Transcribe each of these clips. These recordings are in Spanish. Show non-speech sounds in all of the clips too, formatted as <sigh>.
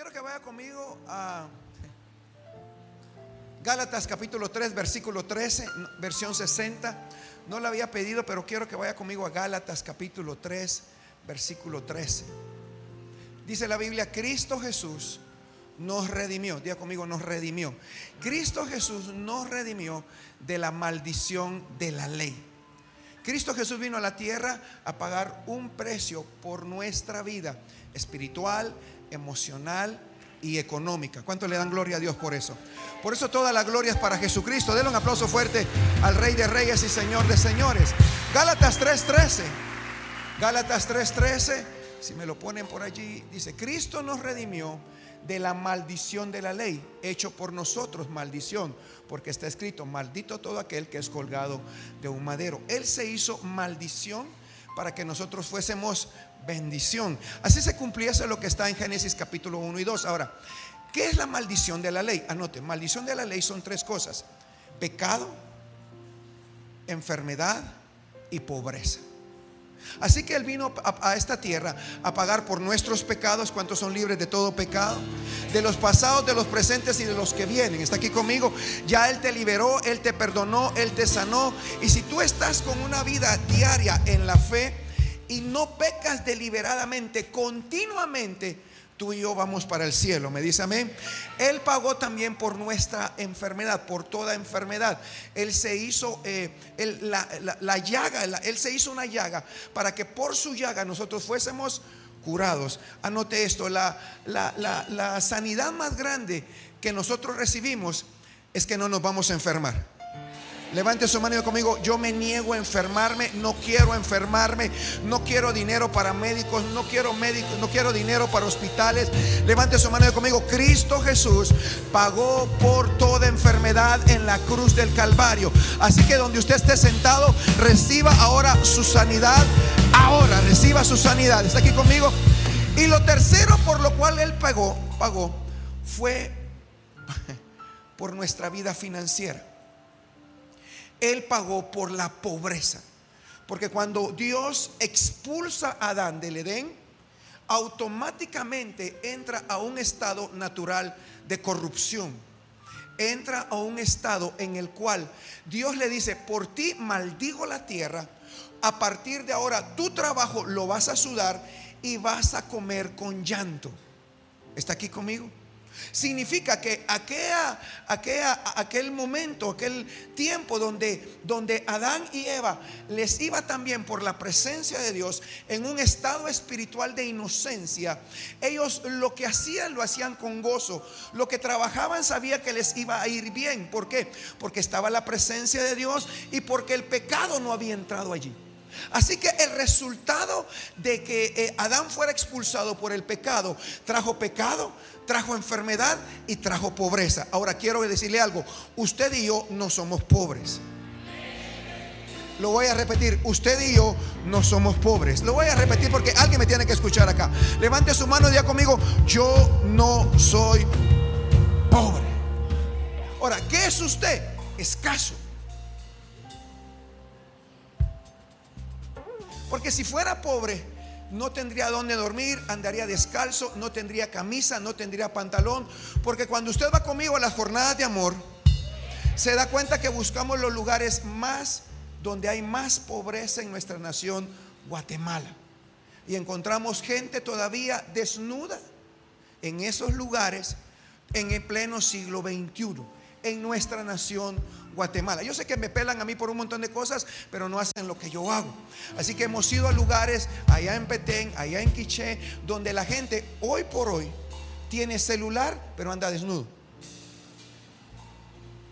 Quiero que vaya conmigo a Gálatas capítulo 3, versículo 13, versión 60. No la había pedido, pero quiero que vaya conmigo a Gálatas capítulo 3, versículo 13. Dice la Biblia, Cristo Jesús nos redimió. Diga conmigo, nos redimió. Cristo Jesús nos redimió de la maldición de la ley. Cristo Jesús vino a la tierra a pagar un precio por nuestra vida espiritual, emocional y económica. ¿Cuánto le dan gloria a Dios por eso? Por eso toda la gloria es para Jesucristo. Denle un aplauso fuerte al Rey de Reyes y Señor de Señores. Gálatas 3:13. Gálatas 3:13. Si me lo ponen por allí, dice, Cristo nos redimió de la maldición de la ley, hecho por nosotros maldición, porque está escrito, maldito todo aquel que es colgado de un madero. Él se hizo maldición para que nosotros fuésemos bendición. Así se cumpliese lo que está en Génesis capítulo 1 y 2. Ahora, ¿qué es la maldición de la ley? Anote, maldición de la ley son tres cosas. Pecado, enfermedad y pobreza. Así que Él vino a, esta tierra a pagar por nuestros pecados, cuantos son libres de todo pecado, de los pasados, de los presentes y de los que vienen. Está aquí conmigo. Ya Él te liberó, Él te perdonó, Él te sanó. Y si tú estás con una vida diaria en la fe, y no pecas deliberadamente, continuamente, tú y yo vamos para el cielo. Me dice amén. Él pagó también por nuestra enfermedad, por toda enfermedad. Él se hizo eh, la, llaga, Él se hizo una llaga para que por su llaga nosotros fuésemos curados. Anote esto, la, la sanidad más grande que nosotros recibimos es que no nos vamos a enfermar. Levante su mano conmigo. Yo me niego a enfermarme. No quiero enfermarme. No quiero dinero para médicos. No quiero médicos. No quiero dinero para hospitales. Levante su mano conmigo. Cristo Jesús pagó por toda enfermedad en la cruz del Calvario. Así que donde usted esté sentado, reciba ahora su sanidad. Ahora reciba su sanidad. ¿Está aquí conmigo? Y lo tercero por lo cual él pagó, pagó fue <laughs> por nuestra vida financiera. Él pagó por la pobreza. Porque cuando Dios expulsa a Adán del Edén, automáticamente entra a un estado natural de corrupción. Entra a un estado en el cual Dios le dice, por ti maldigo la tierra, a partir de ahora tu trabajo lo vas a sudar y vas a comer con llanto. ¿Está aquí conmigo? Significa que aquel momento, aquel tiempo donde, donde Adán y Eva les iba también por la presencia de Dios en un estado espiritual de inocencia, ellos lo que hacían lo hacían con gozo. Lo que trabajaban sabía que les iba a ir bien. ¿Por qué? Porque estaba la presencia de Dios y porque el pecado no había entrado allí. Así que el resultado de que eh, Adán fuera expulsado por el pecado trajo pecado, trajo enfermedad y trajo pobreza. Ahora quiero decirle algo, usted y yo no somos pobres. Lo voy a repetir, usted y yo no somos pobres. Lo voy a repetir porque alguien me tiene que escuchar acá. Levante su mano y diga conmigo, yo no soy pobre. Ahora, ¿qué es usted? Escaso. Porque si fuera pobre, no tendría dónde dormir, andaría descalzo, no tendría camisa, no tendría pantalón. Porque cuando usted va conmigo a las jornadas de amor, se da cuenta que buscamos los lugares más donde hay más pobreza en nuestra nación, Guatemala. Y encontramos gente todavía desnuda en esos lugares en el pleno siglo XXI, en nuestra nación Guatemala. Yo sé que me pelan a mí por un montón de cosas, pero no hacen lo que yo hago. Así que hemos ido a lugares allá en Petén, allá en Quiché, donde la gente hoy por hoy tiene celular, pero anda desnudo.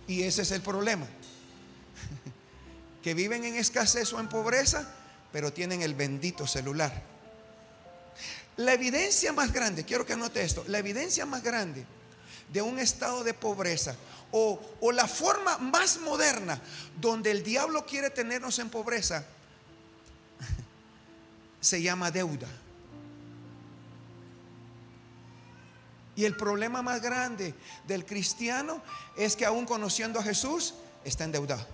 Y ese es el problema. <laughs> Que viven en escasez o en pobreza, pero tienen el bendito celular. La evidencia más grande, quiero que anote esto, la evidencia más grande de un estado de pobreza o, la forma más moderna donde el diablo quiere tenernos en pobreza <laughs> se llama deuda. Y el problema más grande del cristiano es que aún conociendo a Jesús está endeudado.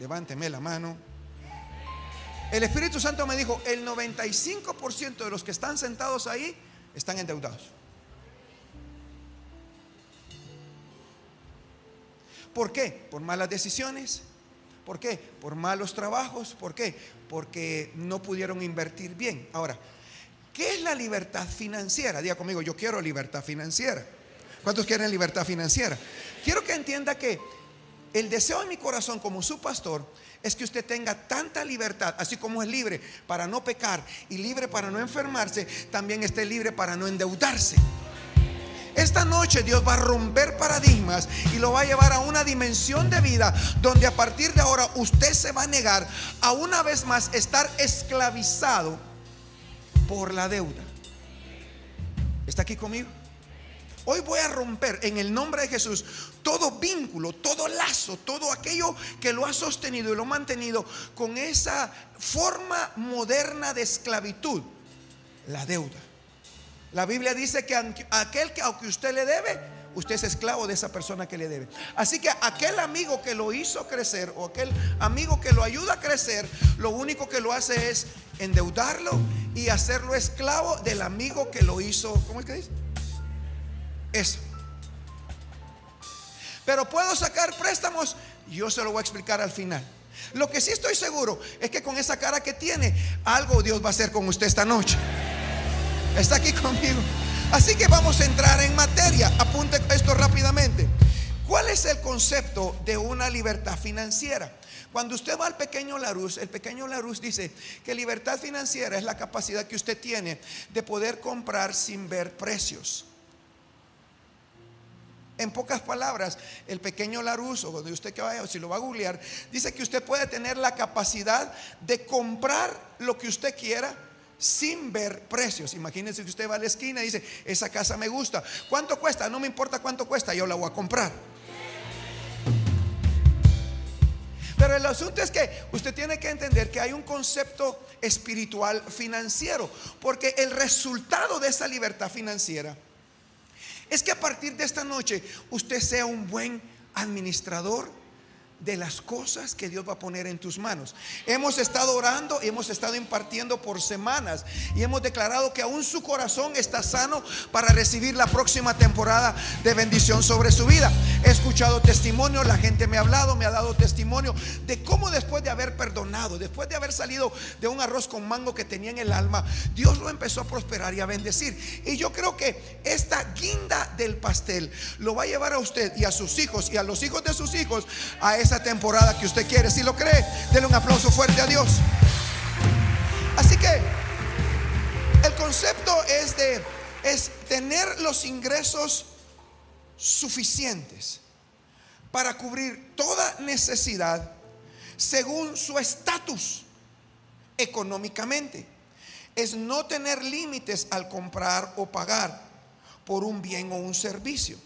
Levánteme la mano. El Espíritu Santo me dijo, el 95% de los que están sentados ahí están endeudados. ¿Por qué? Por malas decisiones. ¿Por qué? Por malos trabajos. ¿Por qué? Porque no pudieron invertir bien. Ahora, ¿qué es la libertad financiera? Diga conmigo, yo quiero libertad financiera. ¿Cuántos quieren libertad financiera? Quiero que entienda que el deseo en mi corazón como su pastor es que usted tenga tanta libertad, así como es libre para no pecar y libre para no enfermarse, también esté libre para no endeudarse. Esta noche Dios va a romper paradigmas y lo va a llevar a una dimensión de vida donde a partir de ahora usted se va a negar a una vez más estar esclavizado por la deuda. ¿Está aquí conmigo? Hoy voy a romper en el nombre de Jesús todo vínculo, todo lazo, todo aquello que lo ha sostenido y lo ha mantenido con esa forma moderna de esclavitud, la deuda. La Biblia dice que aquel que aunque usted le debe, usted es esclavo de esa persona que le debe. Así que aquel amigo que lo hizo crecer o aquel amigo que lo ayuda a crecer, lo único que lo hace es endeudarlo y hacerlo esclavo del amigo que lo hizo, ¿cómo es que dice? Eso. Pero puedo sacar préstamos, yo se lo voy a explicar al final. Lo que sí estoy seguro es que con esa cara que tiene, algo Dios va a hacer con usted esta noche. Está aquí conmigo. Así que vamos a entrar en materia. Apunte esto rápidamente. ¿Cuál es el concepto de una libertad financiera? Cuando usted va al pequeño Larus, el pequeño Larus dice que libertad financiera es la capacidad que usted tiene de poder comprar sin ver precios. En pocas palabras, el pequeño Laruso, donde usted que vaya, si lo va a googlear, dice que usted puede tener la capacidad de comprar lo que usted quiera sin ver precios. Imagínense que usted va a la esquina y dice, esa casa me gusta. ¿Cuánto cuesta? No me importa cuánto cuesta, yo la voy a comprar. Pero el asunto es que usted tiene que entender que hay un concepto espiritual financiero, porque el resultado de esa libertad financiera es que a partir de esta noche usted sea un buen administrador de las cosas que Dios va a poner en tus manos. Hemos estado orando, hemos estado impartiendo por semanas y hemos declarado que aún su corazón está sano para recibir la próxima temporada de bendición sobre su vida. He escuchado testimonio, la gente me ha hablado, me ha dado testimonio de cómo después de haber perdonado, después de haber salido de un arroz con mango que tenía en el alma, Dios lo empezó a prosperar y a bendecir. Y yo creo que esta guinda del pastel lo va a llevar a usted y a sus hijos y a los hijos de sus hijos a esa temporada que usted quiere. Si lo cree, denle un aplauso fuerte a Dios. Así que el concepto es de es tener los ingresos suficientes para cubrir toda necesidad según su estatus económicamente. Es no tener límites al comprar o pagar por un bien o un servicio.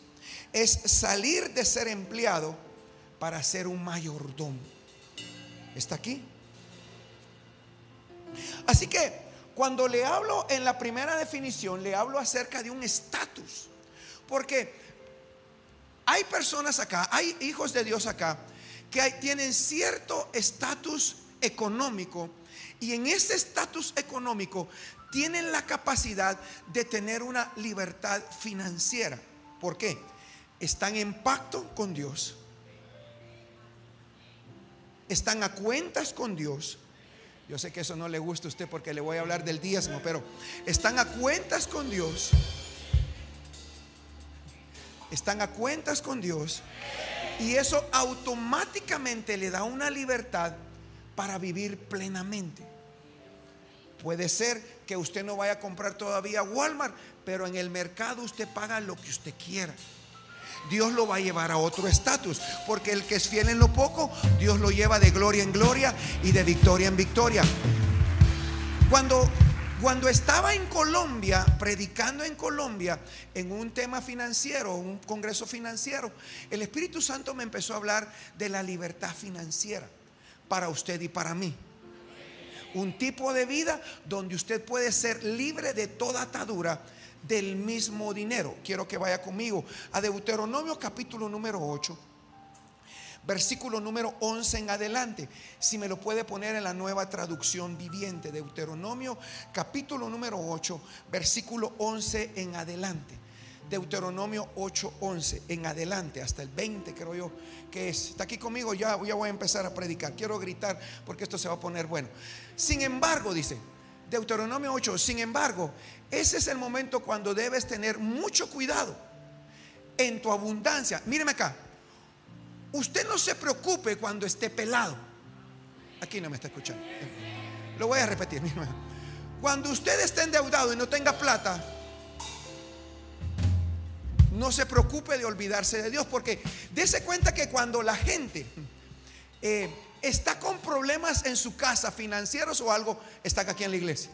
Es salir de ser empleado para ser un mayordomo. ¿Está aquí? Así que cuando le hablo en la primera definición, le hablo acerca de un estatus. Porque hay personas acá, hay hijos de Dios acá, que tienen cierto estatus económico y en ese estatus económico tienen la capacidad de tener una libertad financiera. ¿Por qué? Están en pacto con Dios están a cuentas con Dios. Yo sé que eso no le gusta a usted porque le voy a hablar del diezmo, pero están a cuentas con Dios. Están a cuentas con Dios. Y eso automáticamente le da una libertad para vivir plenamente. Puede ser que usted no vaya a comprar todavía Walmart, pero en el mercado usted paga lo que usted quiera. Dios lo va a llevar a otro estatus. Porque el que es fiel en lo poco, Dios lo lleva de gloria en gloria y de victoria en victoria. Cuando, cuando estaba en Colombia, predicando en Colombia, en un tema financiero, un congreso financiero, el Espíritu Santo me empezó a hablar de la libertad financiera para usted y para mí. Un tipo de vida donde usted puede ser libre de toda atadura del mismo dinero. Quiero que vaya conmigo a Deuteronomio capítulo número 8. versículo número 11 en adelante. Si me lo puede poner en la nueva traducción viviente, Deuteronomio capítulo número 8, versículo 11 en adelante. Deuteronomio 8, 11 en adelante, hasta el 20 creo yo que es. Está aquí conmigo, ya, ya voy a empezar a predicar. Quiero gritar porque esto se va a poner bueno. Sin embargo, dice Deuteronomio 8, sin embargo, ese es el momento cuando debes tener mucho cuidado en tu abundancia. Míreme acá, Usted no se preocupe cuando esté pelado. Aquí no me está escuchando. Lo voy a repetir. Cuando usted esté endeudado y no tenga plata, no se preocupe de olvidarse de Dios, porque dése cuenta que cuando la gente eh, está con problemas en su casa, financieros o algo, está aquí en la iglesia.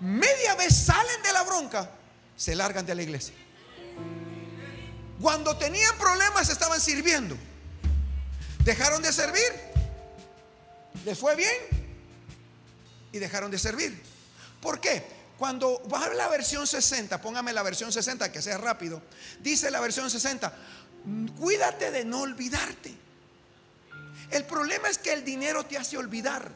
Media vez salen de la bronca, se largan de la iglesia. Cuando tenían problemas estaban sirviendo. Dejaron de servir. Les fue bien. Y dejaron de servir. ¿Por qué? Cuando va la versión 60, póngame la versión 60 que sea rápido. Dice la versión 60, cuídate de no olvidarte. El problema es que el dinero te hace olvidar.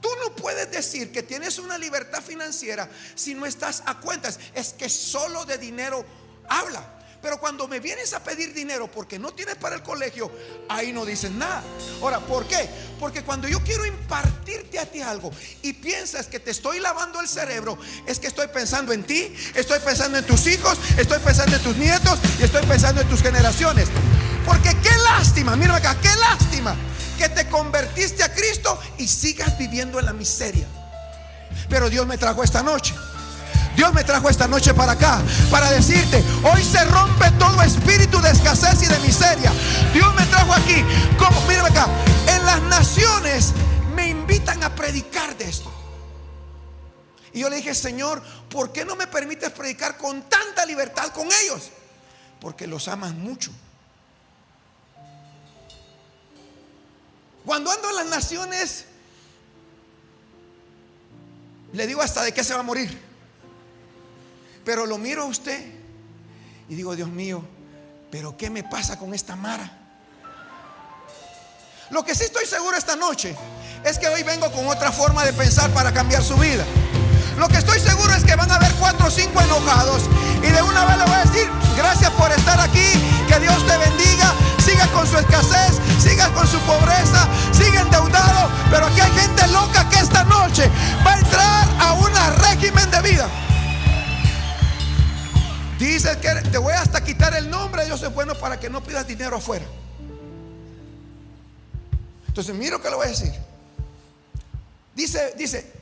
Tú no puedes decir que tienes una libertad financiera si no estás a cuentas. Es que solo de dinero habla. Pero cuando me vienes a pedir dinero porque no tienes para el colegio, ahí no dices nada. Ahora, ¿por qué? Porque cuando yo quiero impartirte a ti algo y piensas que te estoy lavando el cerebro, es que estoy pensando en ti, estoy pensando en tus hijos, estoy pensando en tus nietos y estoy pensando en tus generaciones. Porque qué lástima, mira acá, qué lástima que te convertiste a Cristo y sigas viviendo en la miseria. Pero Dios me trajo esta noche Dios me trajo esta noche para acá para decirte, hoy se rompe todo espíritu de escasez y de miseria. Dios me trajo aquí, como, mírame acá, en las naciones me invitan a predicar de esto. Y yo le dije, Señor, ¿por qué no me permites predicar con tanta libertad con ellos? Porque los amas mucho. Cuando ando en las naciones, le digo hasta de qué se va a morir. Pero lo miro a usted y digo, Dios mío, pero ¿qué me pasa con esta Mara? Lo que sí estoy seguro esta noche es que hoy vengo con otra forma de pensar para cambiar su vida. Lo que estoy seguro es que van a haber cuatro o cinco enojados Te voy hasta quitar el nombre, Dios es bueno para que no pidas dinero afuera. Entonces, miro que lo voy a decir. Dice, dice,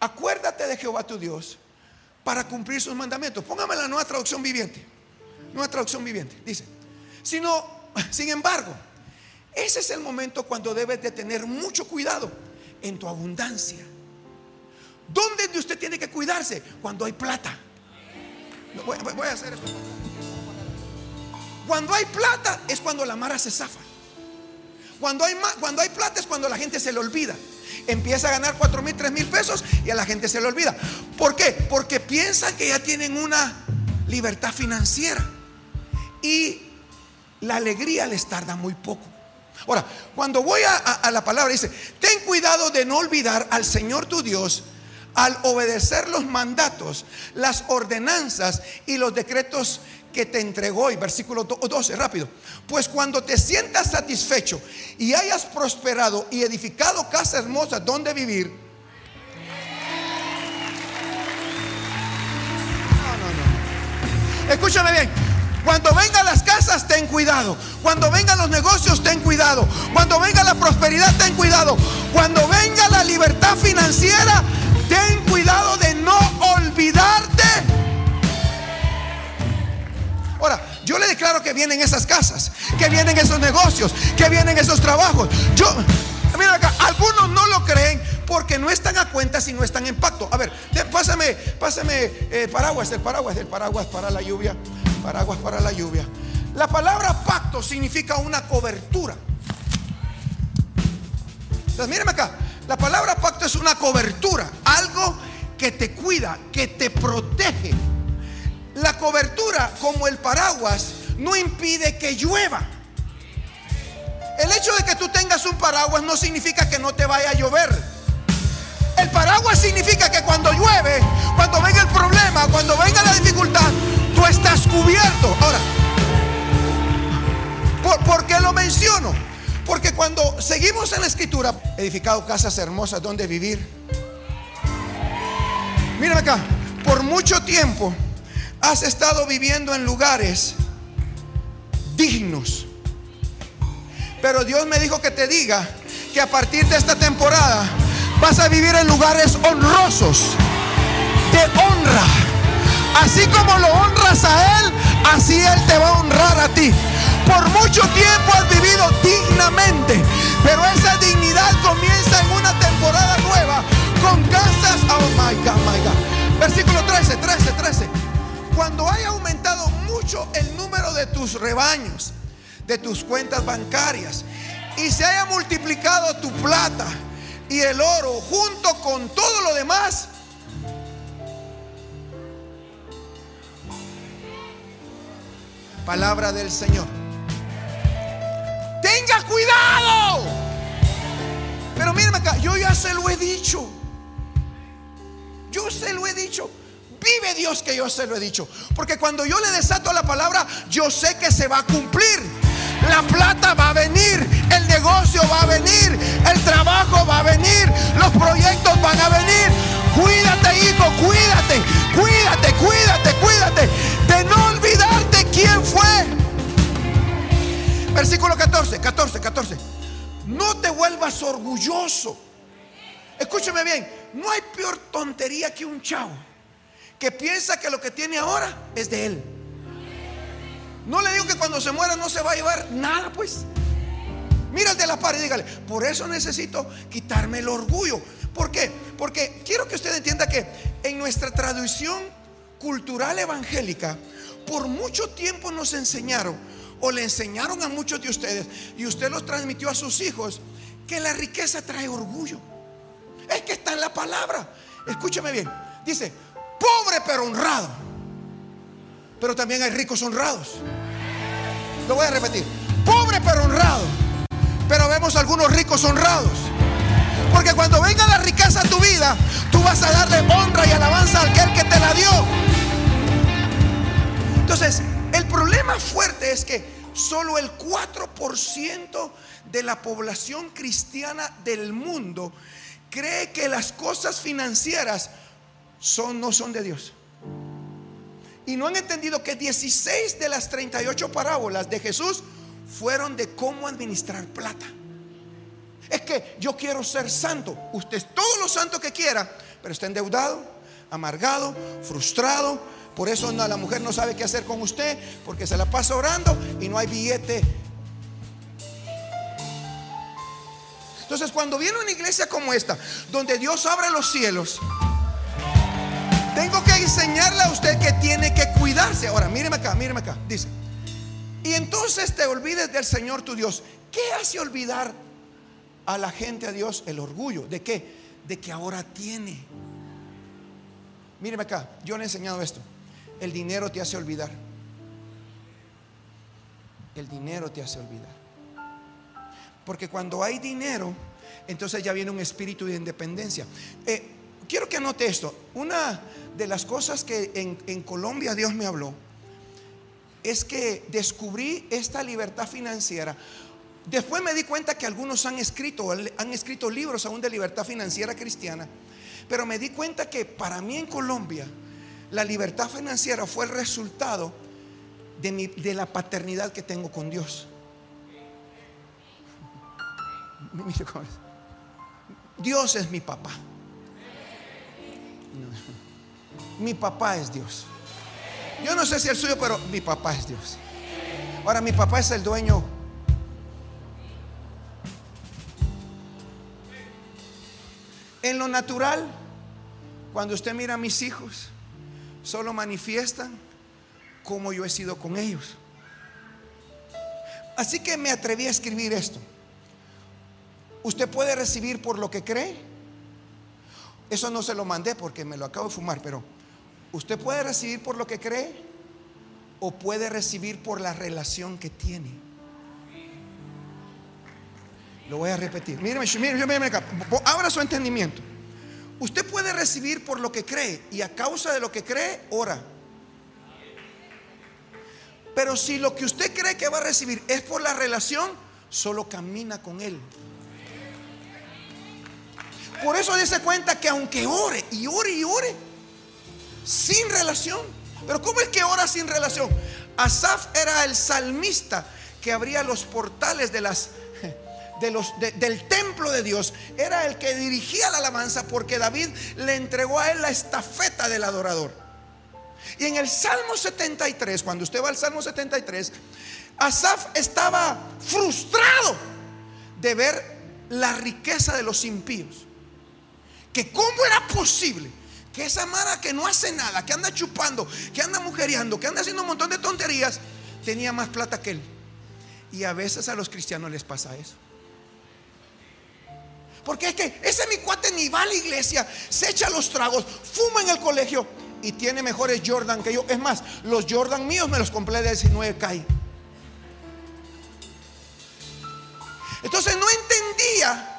acuérdate de Jehová tu Dios para cumplir sus mandamientos. Póngame la nueva traducción viviente. Nueva traducción viviente. Dice, sino, sin embargo, ese es el momento cuando debes de tener mucho cuidado en tu abundancia. ¿Dónde usted tiene que cuidarse? Cuando hay plata. Voy, a hacer esto. Cuando hay plata es cuando la mara se zafa. Cuando hay, cuando hay plata es cuando la gente se le olvida. Empieza a ganar 4 mil, 3 mil pesos y a la gente se le olvida. ¿Por qué? Porque piensan que ya tienen una libertad financiera. Y la alegría les tarda muy poco. Ahora, cuando voy a, a la palabra, dice, ten cuidado de no olvidar al Señor tu Dios al obedecer los mandatos, las ordenanzas y los decretos que te entregó hoy, versículo 12, rápido. Pues cuando te sientas satisfecho y hayas prosperado y edificado casa hermosa donde vivir, no, no, no. Escúchame bien. Cuando vengan las casas, ten cuidado. Cuando vengan los negocios, ten cuidado. Cuando venga la prosperidad, ten cuidado. Cuando venga la libertad financiera, Ten cuidado de no olvidarte. Ahora, yo le declaro que vienen esas casas, que vienen esos negocios, que vienen esos trabajos. Yo, mira acá, algunos no lo creen porque no están a cuenta si no están en pacto. A ver, pásame, pásame eh, paraguas, el paraguas, el paraguas para la lluvia, paraguas para la lluvia. La palabra pacto significa una cobertura. Entonces, mírenme acá, la palabra pacto es una cobertura, algo que te cuida, que te protege. La cobertura, como el paraguas, no impide que llueva. El hecho de que tú tengas un paraguas no significa que no te vaya a llover. El paraguas significa que cuando llueve, cuando venga el problema, cuando venga la dificultad, tú estás cubierto. Ahora, ¿por, qué lo menciono? Porque cuando seguimos en la escritura, edificado casas hermosas donde vivir. Mírame acá, por mucho tiempo has estado viviendo en lugares dignos. Pero Dios me dijo que te diga que a partir de esta temporada vas a vivir en lugares honrosos, de honra. Así como lo honras a Él, así Él te va a honrar a ti. Por mucho tiempo has vivido dignamente, pero esa dignidad comienza en una temporada nueva con casas. Oh my God, my God. Versículo 13, 13, 13. Cuando haya aumentado mucho el número de tus rebaños, de tus cuentas bancarias, y se haya multiplicado tu plata y el oro junto con todo lo demás, palabra del Señor. Tenga cuidado. Pero mírame acá, yo ya se lo he dicho. Yo se lo he dicho. Vive Dios que yo se lo he dicho. Porque cuando yo le desato la palabra, yo sé que se va a cumplir. La plata va a venir, el negocio va a venir, el trabajo va a venir, los proyectos van a venir. Cuídate, hijo, cuídate, cuídate, cuídate, cuídate de no olvidarte quién fue. Versículo 14, 14, 14. No te vuelvas orgulloso. Escúcheme bien, no hay peor tontería que un chavo que piensa que lo que tiene ahora es de él. No le digo que cuando se muera no se va a llevar nada, pues. Mira el de la pared y dígale, por eso necesito quitarme el orgullo. ¿Por qué? Porque quiero que usted entienda que en nuestra tradición cultural evangélica, por mucho tiempo nos enseñaron, o le enseñaron a muchos de ustedes, y usted los transmitió a sus hijos, que la riqueza trae orgullo. Es que está en la palabra. Escúchame bien. Dice, pobre pero honrado. Pero también hay ricos honrados. Lo voy a repetir. Pobre pero honrado. Pero vemos algunos ricos honrados. Porque cuando venga la riqueza a tu vida, tú vas a darle honra y alabanza al aquel que te la dio. Entonces, el problema fuerte es que solo el 4% de la población cristiana del mundo cree que las cosas financieras son, no son de Dios. Y no han entendido que 16 de las 38 parábolas de Jesús fueron de cómo administrar plata. Es que yo quiero ser santo. Usted es todo lo santo que quiera, pero está endeudado, amargado, frustrado. Por eso la mujer no sabe qué hacer con usted, porque se la pasa orando y no hay billete. Entonces, cuando viene una iglesia como esta, donde Dios abre los cielos, tengo que enseñarle a usted que tiene que cuidarse. Ahora, míreme acá, míreme acá. Dice, y entonces te olvides del Señor tu Dios. ¿Qué hace olvidar a la gente a Dios el orgullo? ¿De qué? De que ahora tiene. Míreme acá, yo le he enseñado esto. El dinero te hace olvidar. El dinero te hace olvidar. Porque cuando hay dinero, entonces ya viene un espíritu de independencia. Eh, quiero que anote esto. Una de las cosas que en, Colombia Dios me habló es que descubrí esta libertad financiera. Después me di cuenta que algunos han escrito, han escrito libros aún de libertad financiera cristiana, pero me di cuenta que para mí en Colombia la libertad financiera fue el resultado de, de la paternidad que tengo con Dios. <laughs> Dios es mi papá. Mi papá es Dios. Yo no sé si el suyo, pero mi papá es Dios. Ahora, mi papá es el dueño. En lo natural, cuando usted mira a mis hijos, solo manifiestan como yo he sido con ellos. Así que me atreví a escribir esto. Usted puede recibir por lo que cree. Eso no se lo mandé porque me lo acabo de fumar, pero usted puede recibir por lo que cree o puede recibir por la relación que tiene. Lo voy a repetir. Míreme, míreme, míreme acá. Abra su entendimiento. Usted puede recibir por lo que cree y a causa de lo que cree, ora. Pero si lo que usted cree que va a recibir es por la relación, solo camina con Él. Por eso dése cuenta que aunque ore y ore y ore, sin relación. Pero ¿cómo es que ora sin relación? Asaf era el salmista que abría los portales de las del templo de Dios, era el que dirigía la alabanza porque David le entregó a él la estafeta del adorador. Y en el Salmo 73, cuando usted va al Salmo 73, Asaf estaba frustrado de ver la riqueza de los impíos. Que cómo era posible que esa Mara que no hace nada, que anda chupando, que anda mujereando, que anda haciendo un montón de tonterías, tenía más plata que él. Y a veces a los cristianos les pasa eso. Porque es que ese mi cuate ni va a la iglesia, se echa los tragos, fuma en el colegio y tiene mejores Jordan que yo. Es más, los Jordan míos me los compré de 19 K. Entonces no entendía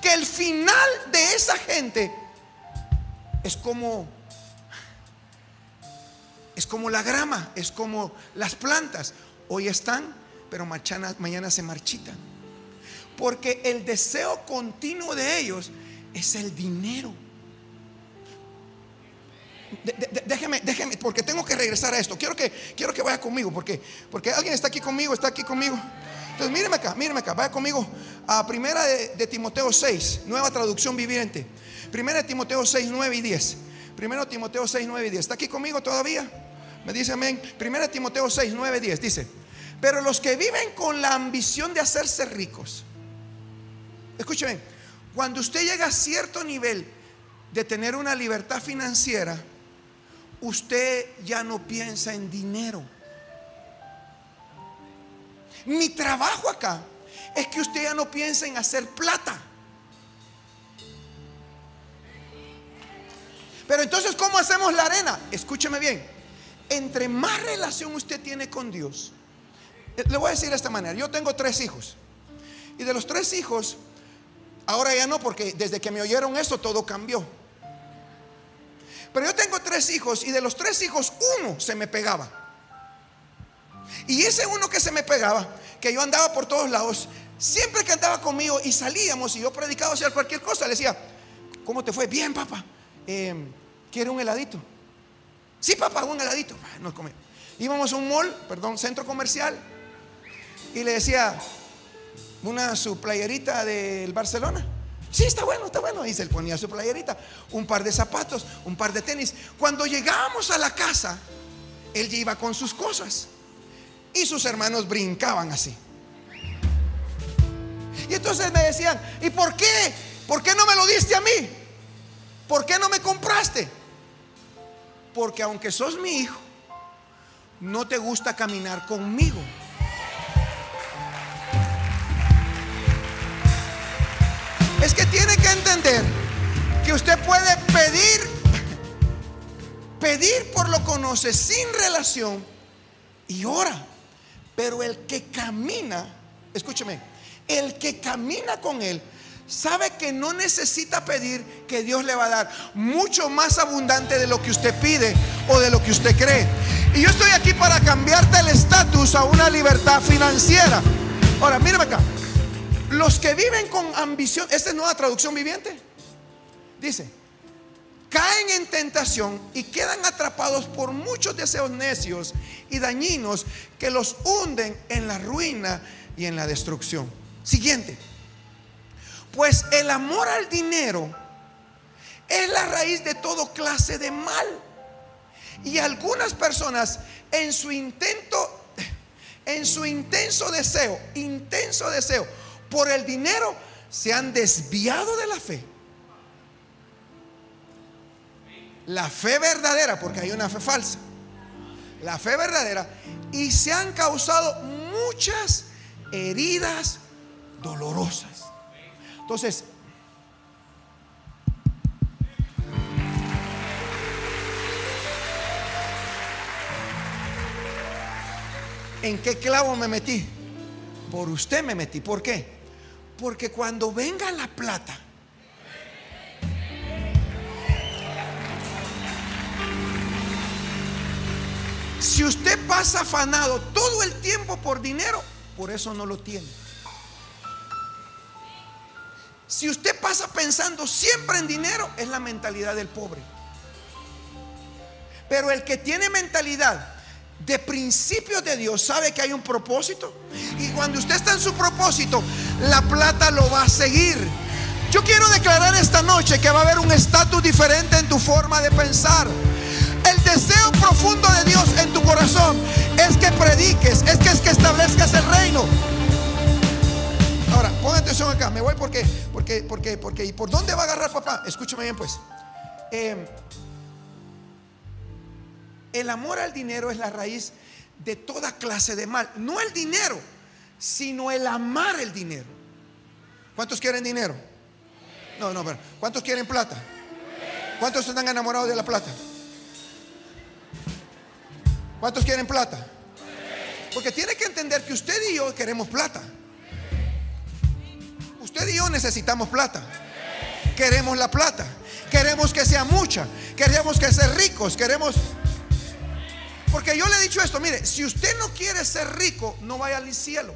que el final de esa gente es como es como la grama, es como las plantas. Hoy están, pero mañana, mañana se marchitan. Porque el deseo continuo de ellos es el dinero. déjeme, déjeme, porque tengo que regresar a esto. Quiero que, quiero que vaya conmigo, porque, porque alguien está aquí conmigo, está aquí conmigo. Entonces, míreme acá, míreme acá, vaya conmigo a primera de, Timoteo 6, nueva traducción viviente. Primera de Timoteo 6, 9 y 10. Primero Timoteo 6, 9 y 10. ¿Está aquí conmigo todavía? Me dice amén. Primera de Timoteo 6, 9 y 10. Dice, pero los que viven con la ambición de hacerse ricos Escúcheme, cuando usted llega a cierto nivel de tener una libertad financiera, usted ya no piensa en dinero. Mi trabajo acá es que usted ya no piensa en hacer plata. Pero entonces, ¿cómo hacemos la arena? Escúcheme bien. Entre más relación usted tiene con Dios, eh, le voy a decir de esta manera, yo tengo tres hijos. Y de los tres hijos, Ahora ya no, porque desde que me oyeron eso todo cambió. Pero yo tengo tres hijos y de los tres hijos uno se me pegaba. Y ese uno que se me pegaba, que yo andaba por todos lados, siempre que andaba conmigo y salíamos y yo predicaba hacer cualquier cosa, le decía, ¿cómo te fue? Bien, papá. Eh, ¿Quiere un heladito? Sí, papá, un heladito. Ah, nos Íbamos a un mall, perdón, centro comercial. Y le decía, una su playerita del Barcelona. Sí, está bueno, está bueno. Y se le ponía su playerita, un par de zapatos, un par de tenis. Cuando llegábamos a la casa, él ya iba con sus cosas. Y sus hermanos brincaban así. Y entonces me decían, ¿y por qué? ¿Por qué no me lo diste a mí? ¿Por qué no me compraste? Porque aunque sos mi hijo, no te gusta caminar conmigo. Que que entender que usted puede pedir, pedir por lo conoce sin relación y ora. Pero el que camina, escúcheme, el que camina con él sabe que no necesita pedir que Dios le va a dar mucho más abundante de lo que usted pide o de lo que usted cree. Y yo estoy aquí para cambiarte el estatus a una libertad financiera. Ahora, mírame acá. Los que viven con ambición, esta es nueva traducción viviente, dice, caen en tentación y quedan atrapados por muchos deseos necios y dañinos que los hunden en la ruina y en la destrucción. Siguiente, pues el amor al dinero es la raíz de todo clase de mal. Y algunas personas en su intento, en su intenso deseo, intenso deseo por el dinero se han desviado de la fe. La fe verdadera, porque hay una fe falsa. La fe verdadera. Y se han causado muchas heridas dolorosas. Entonces, ¿En qué clavo me metí? Por usted me metí. ¿Por qué? Porque cuando venga la plata, si usted pasa afanado todo el tiempo por dinero, por eso no lo tiene. Si usted pasa pensando siempre en dinero, es la mentalidad del pobre. Pero el que tiene mentalidad de principios de Dios sabe que hay un propósito. Y cuando usted está en su propósito, la plata lo va a seguir. Yo quiero declarar esta noche que va a haber un estatus diferente en tu forma de pensar. El deseo profundo de Dios en tu corazón es que prediques, es que es que establezcas el reino. Ahora, ponga atención acá, me voy porque, porque, porque, porque, ¿y por dónde va a agarrar papá? Escúchame bien pues. Eh, el amor al dinero es la raíz de toda clase de mal. No el dinero, sino el amar el dinero. ¿Cuántos quieren dinero? No, no, pero ¿cuántos quieren plata? ¿Cuántos están enamorados de la plata? ¿Cuántos quieren plata? Porque tiene que entender que usted y yo queremos plata. Usted y yo necesitamos plata. Queremos la plata. Queremos que sea mucha. Queremos que sea ricos. Queremos porque yo le he dicho esto, mire, si usted no quiere ser rico, no vaya al cielo.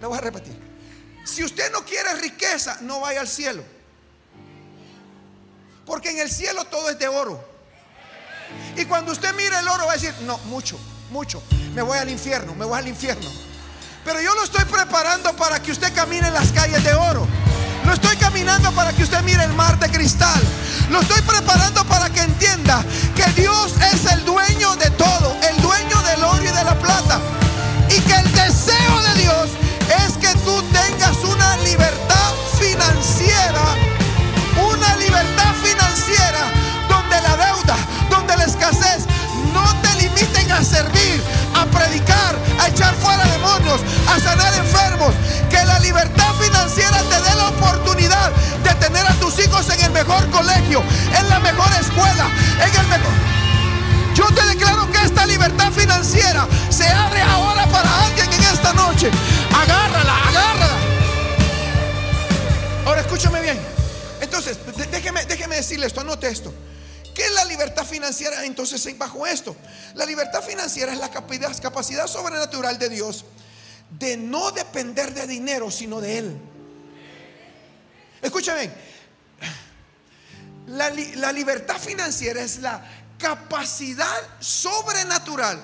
Le voy a repetir. Si usted no quiere riqueza, no vaya al cielo. Porque en el cielo todo es de oro. Y cuando usted mire el oro va a decir, no, mucho, mucho. Me voy al infierno, me voy al infierno. Pero yo lo estoy preparando para que usted camine en las calles de oro. Lo estoy caminando para que usted mire el mar de cristal. Lo estoy preparando para que entienda que Dios es el dueño de todo, el dueño del oro y de la plata. Y que el deseo de Dios es que tú tengas una libertad financiera. Una libertad financiera donde la deuda, donde la escasez no te limiten a servir, a predicar, a echar fuera demonios, a sanar enfermos. Que la libertad financiera esto, anote esto. ¿Qué es la libertad financiera entonces bajo esto? La libertad financiera es la capacidad sobrenatural de Dios de no depender de dinero, sino de Él. Escúchame, la, la libertad financiera es la capacidad sobrenatural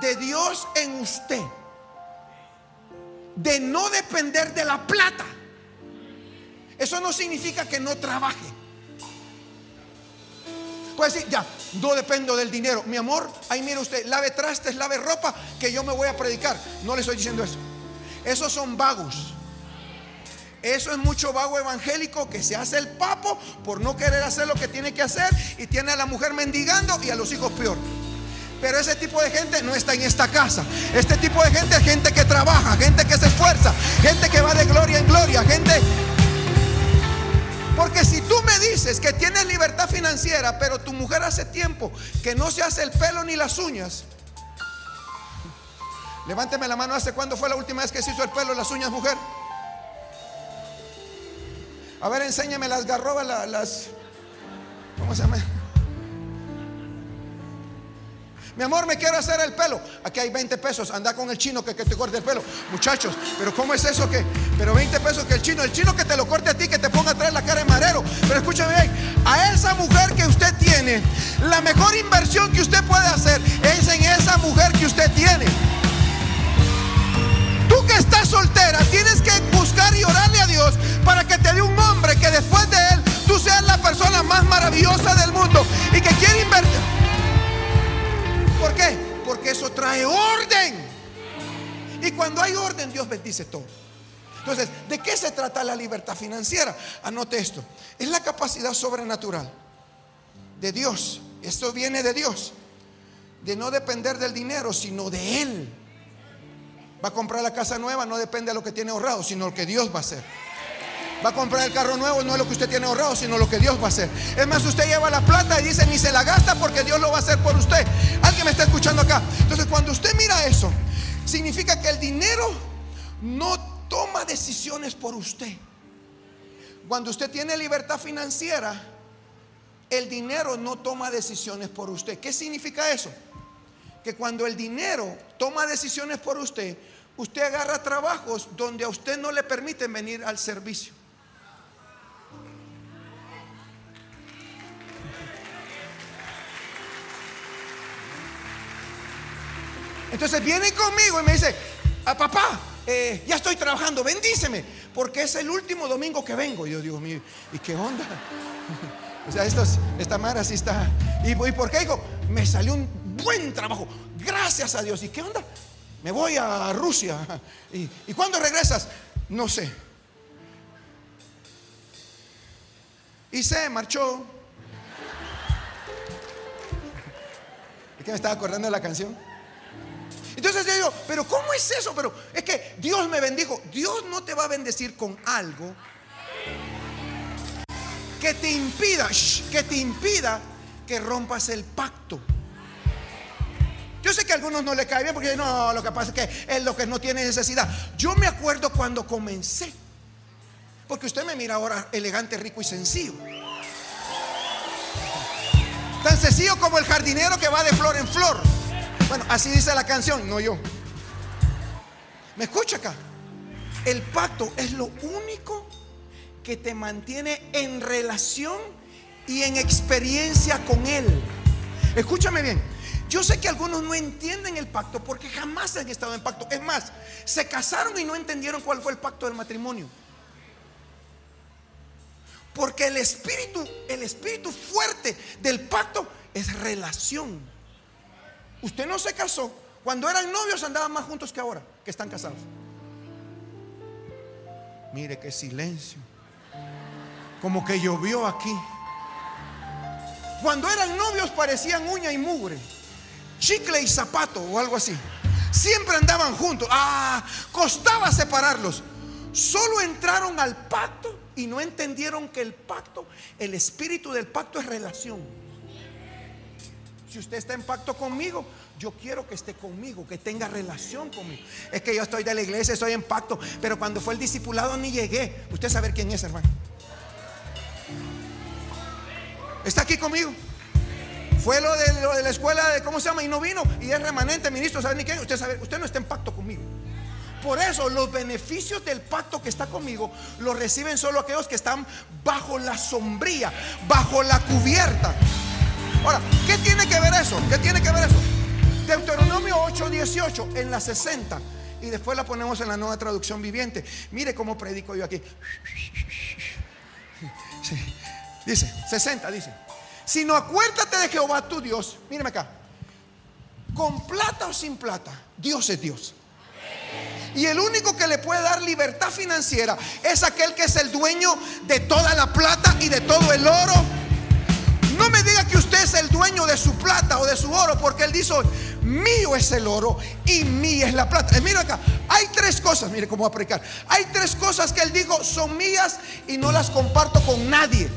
de Dios en usted de no depender de la plata. Eso no significa que no trabaje. Puede decir, ya, no dependo del dinero. Mi amor, ahí mire usted, lave trastes, lave ropa, que yo me voy a predicar. No le estoy diciendo eso. Esos son vagos. Eso es mucho vago evangélico que se hace el papo por no querer hacer lo que tiene que hacer y tiene a la mujer mendigando y a los hijos peor. Pero ese tipo de gente no está en esta casa. Este tipo de gente es gente que trabaja, gente que se esfuerza, gente que va de gloria en gloria, gente porque si tú me dices que tienes libertad financiera, pero tu mujer hace tiempo que no se hace el pelo ni las uñas. Levánteme la mano, ¿hace cuándo fue la última vez que se hizo el pelo y las uñas, mujer? A ver, enséñame las garrobas, las... ¿Cómo se llama? Mi amor, me quiero hacer el pelo. Aquí hay 20 pesos. Anda con el chino que, te corte el pelo. Muchachos, pero ¿cómo es eso que? Pero 20 pesos que el chino, el chino que te lo corte a ti, que te ponga a traer la cara de marero. Pero escúchame bien, a esa mujer que usted tiene, la mejor inversión que usted puede hacer es en esa mujer que usted tiene. Tú que estás soltera, tienes que buscar y orarle a Dios para que te dé un hombre que después de él tú seas la persona más maravillosa del mundo y que cuando hay orden, Dios bendice todo. Entonces, ¿de qué se trata la libertad financiera? Anote esto. Es la capacidad sobrenatural de Dios. Esto viene de Dios. De no depender del dinero, sino de Él. Va a comprar la casa nueva, no depende de lo que tiene ahorrado, sino lo que Dios va a hacer. Va a comprar el carro nuevo, no es lo que usted tiene ahorrado, sino lo que Dios va a hacer. Es más, usted lleva la plata y dice, ni se la gasta porque Dios lo va a hacer por usted. Alguien me está escuchando acá. Entonces, cuando usted mira eso, significa que el dinero no toma decisiones por usted. Cuando usted tiene libertad financiera, el dinero no toma decisiones por usted. ¿Qué significa eso? Que cuando el dinero toma decisiones por usted, usted agarra trabajos donde a usted no le permiten venir al servicio. Entonces viene conmigo y me dice, a ah, papá, eh, ya estoy trabajando, bendíceme, porque es el último domingo que vengo. Y yo digo, ¿y qué onda? <laughs> o sea, esta madre así está. ¿Y, por qué? Dijo, me salió un buen trabajo, gracias a Dios. ¿Y qué onda? Me voy a Rusia. <laughs> ¿Y, ¿y cuándo regresas? No sé. Y se marchó. <laughs> ¿Es que me estaba acordando de la canción? Entonces yo digo, pero ¿cómo es eso? Pero es que Dios me bendijo. Dios no te va a bendecir con algo que te impida, que te impida que rompas el pacto. Yo sé que a algunos no le cae bien porque no, lo que pasa es que es lo que no tiene necesidad. Yo me acuerdo cuando comencé. Porque usted me mira ahora elegante, rico y sencillo. Tan sencillo como el jardinero que va de flor en flor. Bueno, así dice la canción, no yo. ¿Me escucha acá? El pacto es lo único que te mantiene en relación y en experiencia con Él. Escúchame bien. Yo sé que algunos no entienden el pacto porque jamás han estado en pacto. Es más, se casaron y no entendieron cuál fue el pacto del matrimonio. Porque el espíritu, el espíritu fuerte del pacto es relación. Usted no se casó. Cuando eran novios andaban más juntos que ahora, que están casados. Mire qué silencio. Como que llovió aquí. Cuando eran novios parecían uña y mugre, chicle y zapato o algo así. Siempre andaban juntos. Ah, costaba separarlos. Solo entraron al pacto y no entendieron que el pacto, el espíritu del pacto es relación. Si usted está en pacto conmigo, yo quiero que esté conmigo, que tenga relación conmigo. Es que yo estoy de la iglesia, estoy en pacto, pero cuando fue el discipulado ni llegué. Usted sabe quién es, hermano. ¿Está aquí conmigo? Fue lo de, lo de, la escuela de cómo se llama y no vino y es remanente ministro, ¿sabe ni quién? Usted sabe, usted no está en pacto conmigo. Por eso los beneficios del pacto que está conmigo los reciben solo aquellos que están bajo la sombría, bajo la cubierta. Ahora, ¿qué tiene que ver eso? ¿Qué tiene que ver eso? Deuteronomio 8:18 en la 60 y después la ponemos en la nueva traducción viviente. Mire cómo predico yo aquí. Dice, 60 dice. Si no acuérdate de Jehová tu Dios, míreme acá. Con plata o sin plata, Dios es Dios. Y el único que le puede dar libertad financiera es aquel que es el dueño de toda la plata y de todo el oro no me diga que usted es el dueño de su plata o de su oro, porque él dice, mío es el oro y mía es la plata. Eh, mira acá, hay tres cosas, mire cómo voy a predicar. Hay tres cosas que él dijo, son mías y no las comparto con nadie.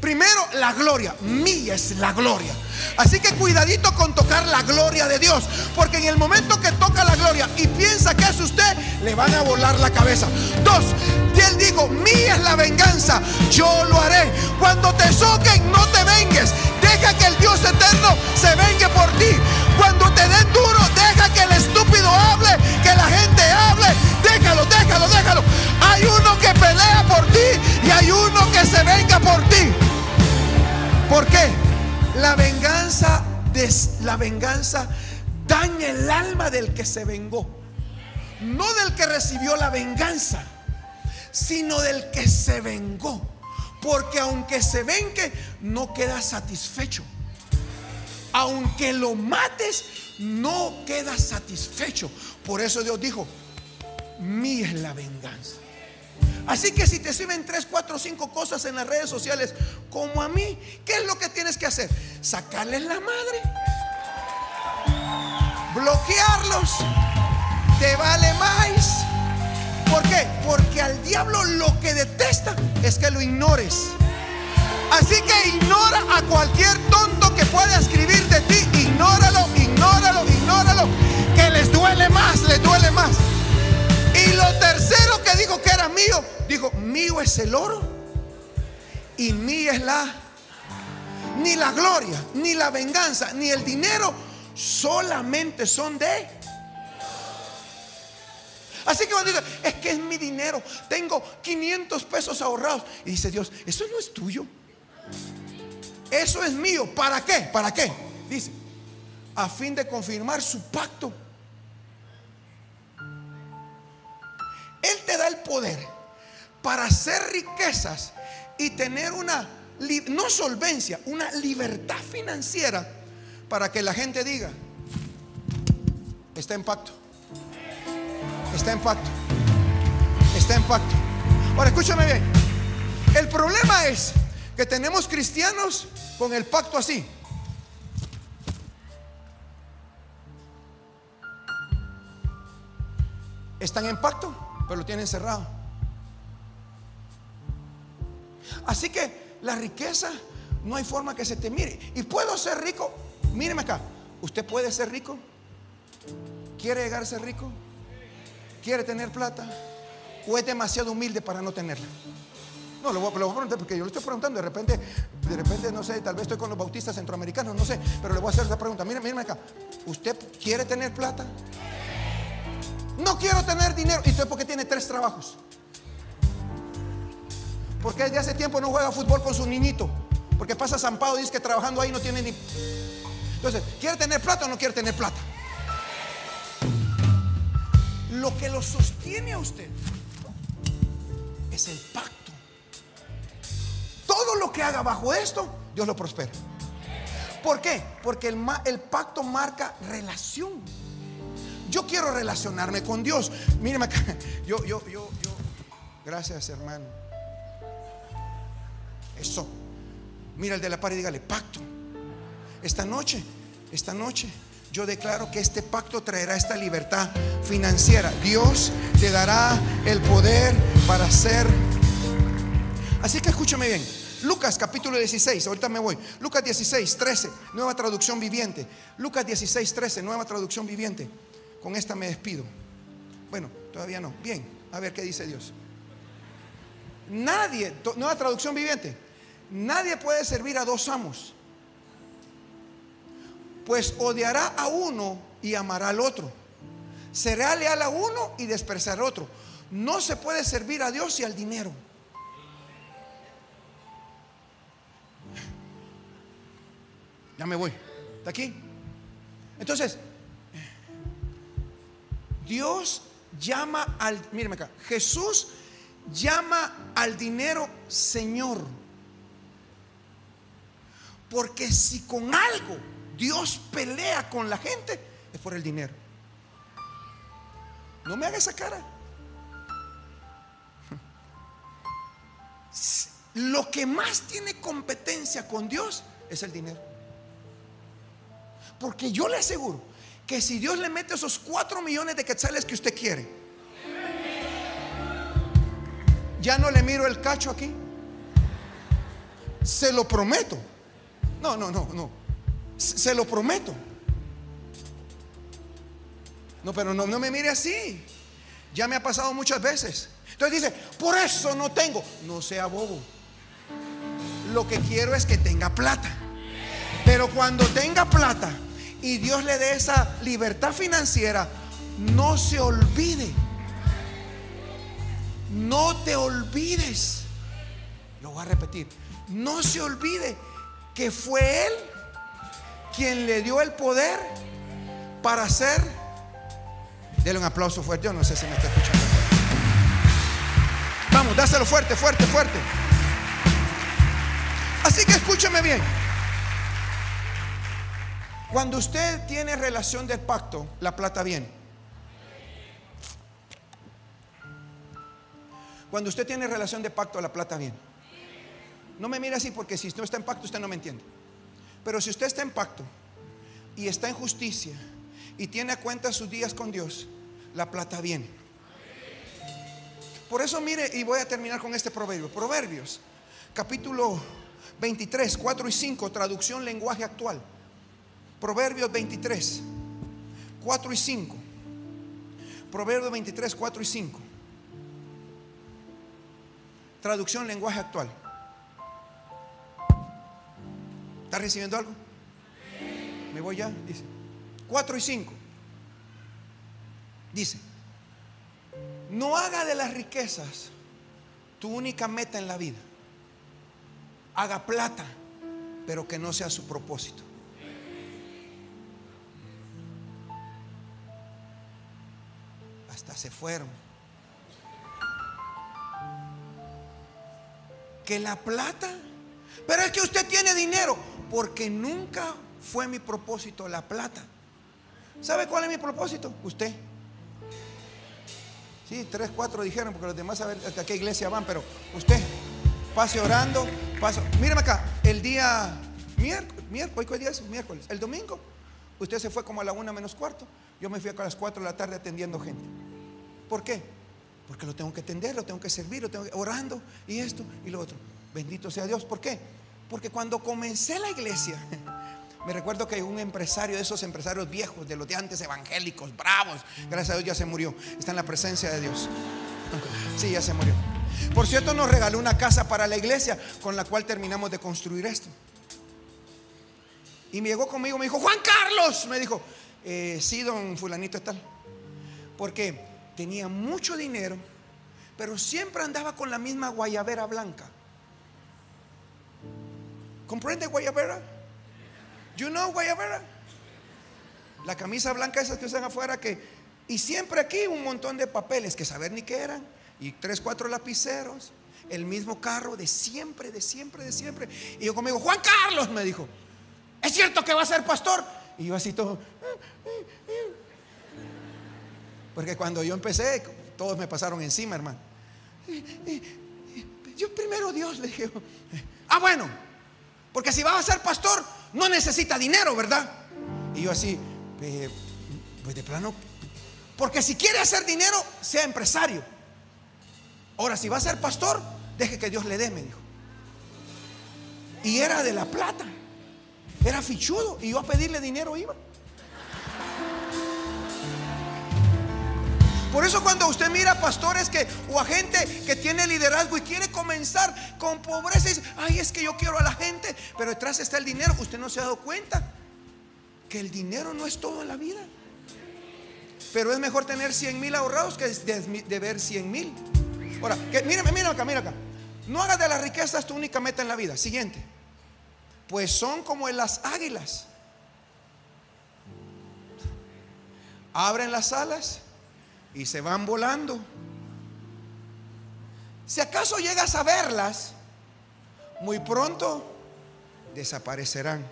Primero, la gloria. Mía es la gloria. Así que cuidadito con tocar la gloria de Dios. Porque en el momento que toca la gloria y piensa que es usted, le van a volar la cabeza. Dos, él dijo, mía es la venganza. Yo lo haré. Cuando te soquen, no te vengues. Deja que el Dios eterno se vengue por ti. Cuando te den duro, deja que el estúpido hable, que la gente hable. Déjalo, déjalo, déjalo. Hay uno que pelea por ti y hay uno que se venga por ti. ¿Por qué? La venganza, la venganza daña el alma del que se vengó. No del que recibió la venganza, sino del que se vengó. Porque aunque se vengue, no queda satisfecho. Aunque lo mates, no queda satisfecho. Por eso Dios dijo, mí es la venganza. Así que si te sirven 3, 4, 5 cosas en las redes sociales como a mí, ¿qué es lo que tienes que hacer? Sacarles la madre. Bloquearlos. Te vale más. ¿Por qué? Porque al diablo lo que detesta es que lo ignores. Así que ignora a cualquier tonto que pueda escribir de ti. Ignóralo, ignóralo, ignóralo. Que les duele más, les duele más. Lo tercero que dijo que era mío, dijo, mío es el oro y mía es la... Ni la gloria, ni la venganza, ni el dinero, solamente son de... Así que cuando dice, es que es mi dinero, tengo 500 pesos ahorrados. Y dice Dios, eso no es tuyo. Eso es mío. ¿Para qué? ¿Para qué? Dice, a fin de confirmar su pacto. Él te da el poder para hacer riquezas y tener una, no solvencia, una libertad financiera para que la gente diga, está en pacto, está en pacto, está en pacto. Ahora escúchame bien, el problema es que tenemos cristianos con el pacto así. Están en pacto, pero lo tienen cerrado. Así que la riqueza no hay forma que se te mire. Y puedo ser rico. Míreme acá. ¿Usted puede ser rico? ¿Quiere llegar a ser rico? ¿Quiere tener plata? ¿O es demasiado humilde para no tenerla? No, lo voy, a preguntar porque yo le estoy preguntando. De repente, de repente, no sé, tal vez estoy con los bautistas centroamericanos, no sé, pero le voy a hacer esa pregunta. Mire, míreme acá. ¿Usted quiere tener plata? No quiero tener dinero. ¿Y usted por qué tiene tres trabajos? Porque desde hace tiempo no juega fútbol con su niñito. Porque pasa zampado y dice que trabajando ahí no tiene ni. Entonces, ¿quiere tener plata o no quiere tener plata? Lo que lo sostiene a usted es el pacto. Todo lo que haga bajo esto, Dios lo prospera. ¿Por qué? Porque el, el pacto marca relación. Yo quiero relacionarme con Dios. Míreme acá. Yo, yo, yo, yo. Gracias, hermano. Eso. Mira el de la par y dígale, pacto. Esta noche, esta noche, yo declaro que este pacto traerá esta libertad financiera. Dios te dará el poder para hacer. Así que escúchame bien. Lucas capítulo 16, ahorita me voy. Lucas 16, 13, nueva traducción viviente. Lucas 16, 13, nueva traducción viviente. Con esta me despido. Bueno, todavía no. Bien, a ver qué dice Dios. Nadie, nueva traducción viviente. Nadie puede servir a dos amos. Pues odiará a uno y amará al otro. Será leal a uno y despreciará al otro. No se puede servir a Dios y al dinero. Ya me voy. ¿Está aquí? Entonces, Dios llama al, míreme acá, Jesús llama al dinero Señor. Porque si con algo Dios pelea con la gente, es por el dinero. No me haga esa cara. <laughs> Lo que más tiene competencia con Dios es el dinero. Porque yo le aseguro que si Dios le mete esos cuatro millones de quetzales que usted quiere, ya no le miro el cacho aquí. Se lo prometo. No, no, no, no. Se lo prometo. No, pero no, no me mire así. Ya me ha pasado muchas veces. Entonces dice, por eso no tengo. No sea bobo. Lo que quiero es que tenga plata. Pero cuando tenga plata, y Dios le dé esa libertad financiera, no se olvide. No te olvides. Lo voy a repetir. No se olvide que fue Él quien le dio el poder para hacer. Dele un aplauso fuerte. Yo no sé si me está escuchando. Vamos, dáselo fuerte, fuerte, fuerte. Así que escúcheme bien. Cuando usted tiene relación de pacto, la plata viene. Cuando usted tiene relación de pacto, la plata viene. No me mire así porque si no está en pacto, usted no me entiende. Pero si usted está en pacto y está en justicia y tiene a cuenta sus días con Dios, la plata viene. Por eso mire, y voy a terminar con este proverbio. Proverbios, capítulo 23, 4 y 5, traducción lenguaje actual. Proverbios 23, 4 y 5. Proverbios 23, 4 y 5. Traducción lenguaje actual. ¿Está recibiendo algo? Me voy ya, dice. 4 y 5. Dice, no haga de las riquezas tu única meta en la vida. Haga plata, pero que no sea su propósito. Se fueron. Que la plata, pero es que usted tiene dinero, porque nunca fue mi propósito la plata. ¿Sabe cuál es mi propósito? Usted. Sí, tres, cuatro dijeron, porque los demás saben hasta qué iglesia van, pero usted pase orando, pase. Mírame acá, el día miércoles, miércoles, ¿qué día es? Miércoles, el domingo, usted se fue como a la una menos cuarto, yo me fui a las cuatro de la tarde atendiendo gente. ¿Por qué? Porque lo tengo que atender, lo tengo que servir, lo tengo que, orando y esto y lo otro. Bendito sea Dios. ¿Por qué? Porque cuando comencé la iglesia, <laughs> me recuerdo que un empresario de esos empresarios viejos, de los de antes evangélicos, bravos, gracias a Dios ya se murió, está en la presencia de Dios. <laughs> Sí, ya se murió. Por cierto, nos regaló una casa para la iglesia con la cual terminamos de construir esto. Y me llegó conmigo, me dijo, Juan Carlos, me dijo, eh, sí, don fulanito tal. Porque tenía mucho dinero, pero siempre andaba con la misma guayabera blanca. ¿Comprende guayabera? You know guayabera? La camisa blanca esas que usan afuera que y siempre aquí un montón de papeles que saber ni qué eran y tres cuatro lapiceros, el mismo carro de siempre, de siempre, de siempre. Y yo conmigo, Juan Carlos me dijo, ¿es cierto que va a ser pastor? Y yo así todo Porque cuando yo empecé, todos me pasaron encima, hermano. Yo primero Dios le dije, ah, bueno, porque si va a ser pastor, no necesita dinero, ¿verdad? Y yo así, eh, pues de plano, porque si quiere hacer dinero, sea empresario. Ahora, si va a ser pastor, deje que Dios le dé, me dijo. Y era de la plata, era fichudo, y yo a pedirle dinero iba. Por eso cuando usted mira pastores que o a gente que tiene liderazgo y quiere comenzar con pobreza, dice, ay, es que yo quiero a la gente, pero detrás está el dinero. Usted no se ha dado cuenta que el dinero no es todo en la vida. Pero es mejor tener 100 mil ahorrados que de, ver 100 mil. Ahora, que, mírame, mira acá, mira acá. No hagas de las riquezas tu única meta en la vida. Siguiente. Pues son como las águilas. Abren las alas y se van volando. Si acaso llegas a verlas, muy pronto desaparecerán.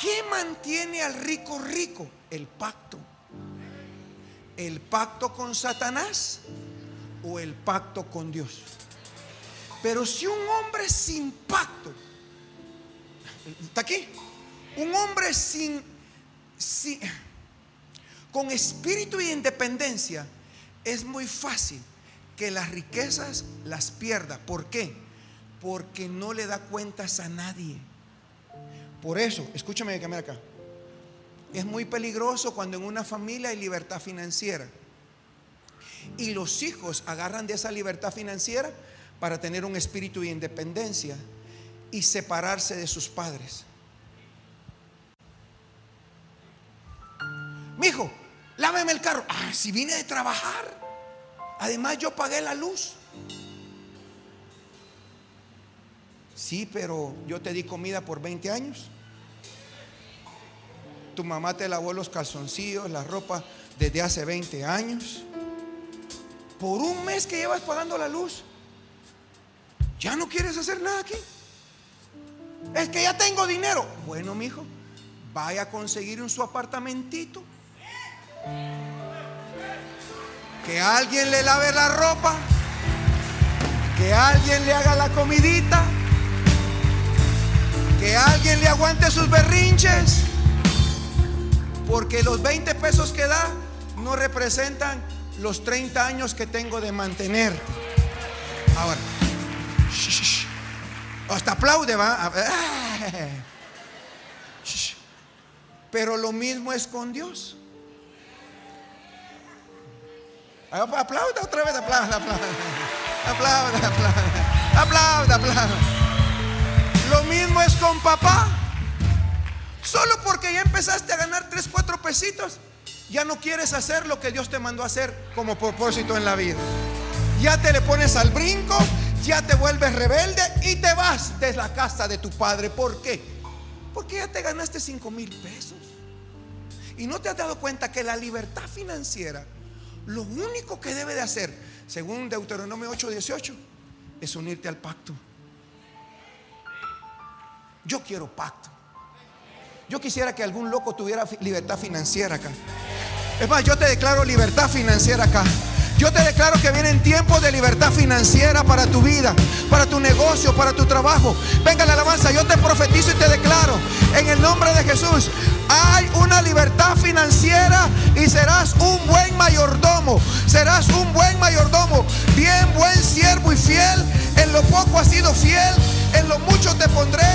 ¿Qué mantiene al rico rico? El pacto. ¿El pacto con Satanás o el pacto con Dios? Pero si un hombre sin pacto, ¿está aquí? Un hombre sin, sin con espíritu y independencia, es muy fácil que las riquezas las pierda. ¿Por qué? Porque no le da cuentas a nadie. Por eso, escúchame que acá. Es muy peligroso cuando en una familia hay libertad financiera. Y los hijos agarran de esa libertad financiera para tener un espíritu de independencia y separarse de sus padres. Mi hijo, láveme el carro. Ah, si vine de trabajar. Además yo pagué la luz. Sí, pero yo te di comida por 20 años. Tu mamá te lavó los calzoncillos, la ropa desde hace 20 años. Por un mes que llevas pagando la luz, ya no quieres hacer nada aquí. Es que ya tengo dinero. Bueno, mi hijo, vaya a conseguir un su apartamentito que alguien le lave la ropa. Que alguien le haga la comidita. Que alguien le aguante sus berrinches. Porque los 20 pesos que da no representan los 30 años que tengo de mantenerte. Ahora, hasta aplaude, va. <laughs> Pero lo mismo es con Dios. Aplauda otra vez, aplauda, aplauda. Aplauda, aplauda. Aplauda, aplauda. Lo mismo es con papá. Solo porque ya empezaste a ganar 3, 4 pesitos, ya no quieres hacer lo que Dios te mandó a hacer como propósito en la vida. Ya te le pones al brinco, ya te vuelves rebelde y te vas de la casa de tu padre. ¿Por qué? Porque ya te ganaste 5 mil pesos. Y no te has dado cuenta que la libertad financiera lo único que debe de hacer, según Deuteronomio 8:18, es unirte al pacto. Yo quiero pacto. Yo quisiera que algún loco tuviera libertad financiera acá. Es más, yo te declaro libertad financiera acá. Yo te declaro que vienen tiempos de libertad financiera para tu vida, para tu negocio, para tu trabajo. Venga la alabanza, yo te profetizo y te declaro en el nombre de Jesús. Hay una libertad financiera y serás un buen mayordomo. Serás un buen mayordomo, bien buen siervo y fiel. En lo poco has sido fiel, en lo mucho te pondré.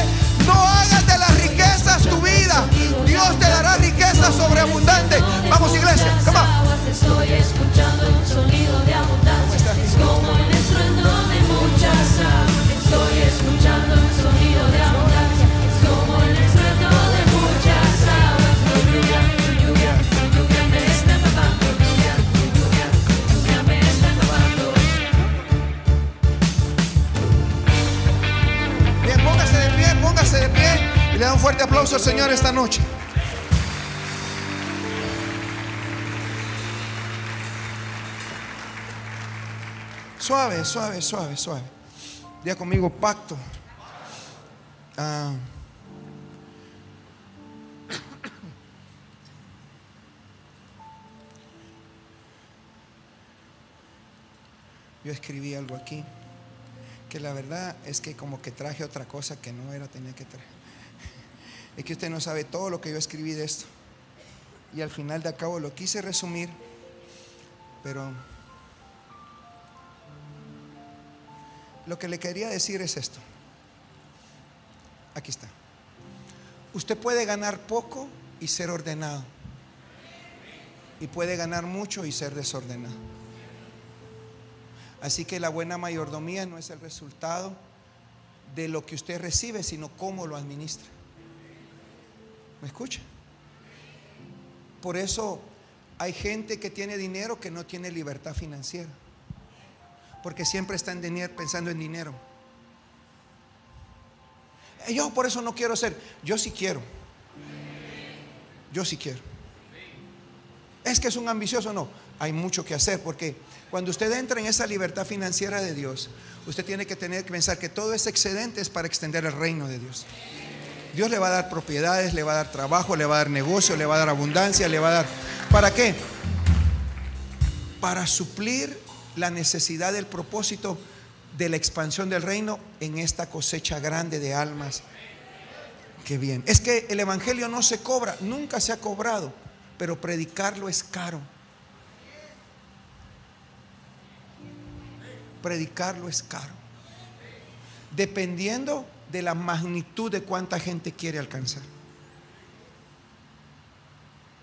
No hagas de las riquezas esta noche. Suave, suave, suave, suave. Diga conmigo pacto. Ah. Yo escribí algo aquí que la verdad es que como que traje otra cosa que no era tenía que traer. Es que usted no sabe todo lo que yo escribí de esto. Y al final de acabo lo quise resumir, pero lo que le quería decir es esto. Aquí está. Usted puede ganar poco y ser ordenado. Y puede ganar mucho y ser desordenado. Así que la buena mayordomía no es el resultado de lo que usted recibe, sino cómo lo administra. ¿Me escucha? Por eso hay gente que tiene dinero que no tiene libertad financiera. Porque siempre está en dinero, pensando en dinero. Eh, Yo por eso no quiero ser. Yo sí quiero. Yo sí quiero. Es que es un ambicioso, no. Hay mucho que hacer porque cuando usted entra en esa libertad financiera de Dios, usted tiene que tener que pensar que todo ese excedente es para extender el reino de Dios. Dios le va a dar propiedades, le va a dar trabajo, le va a dar negocio, le va a dar abundancia, le va a dar... ¿Para qué? Para suplir la necesidad del propósito de la expansión del reino en esta cosecha grande de almas que bien. Es que el Evangelio no se cobra, nunca se ha cobrado, pero predicarlo es caro. Predicarlo es caro. Dependiendo de la magnitud de cuánta gente quiere alcanzar.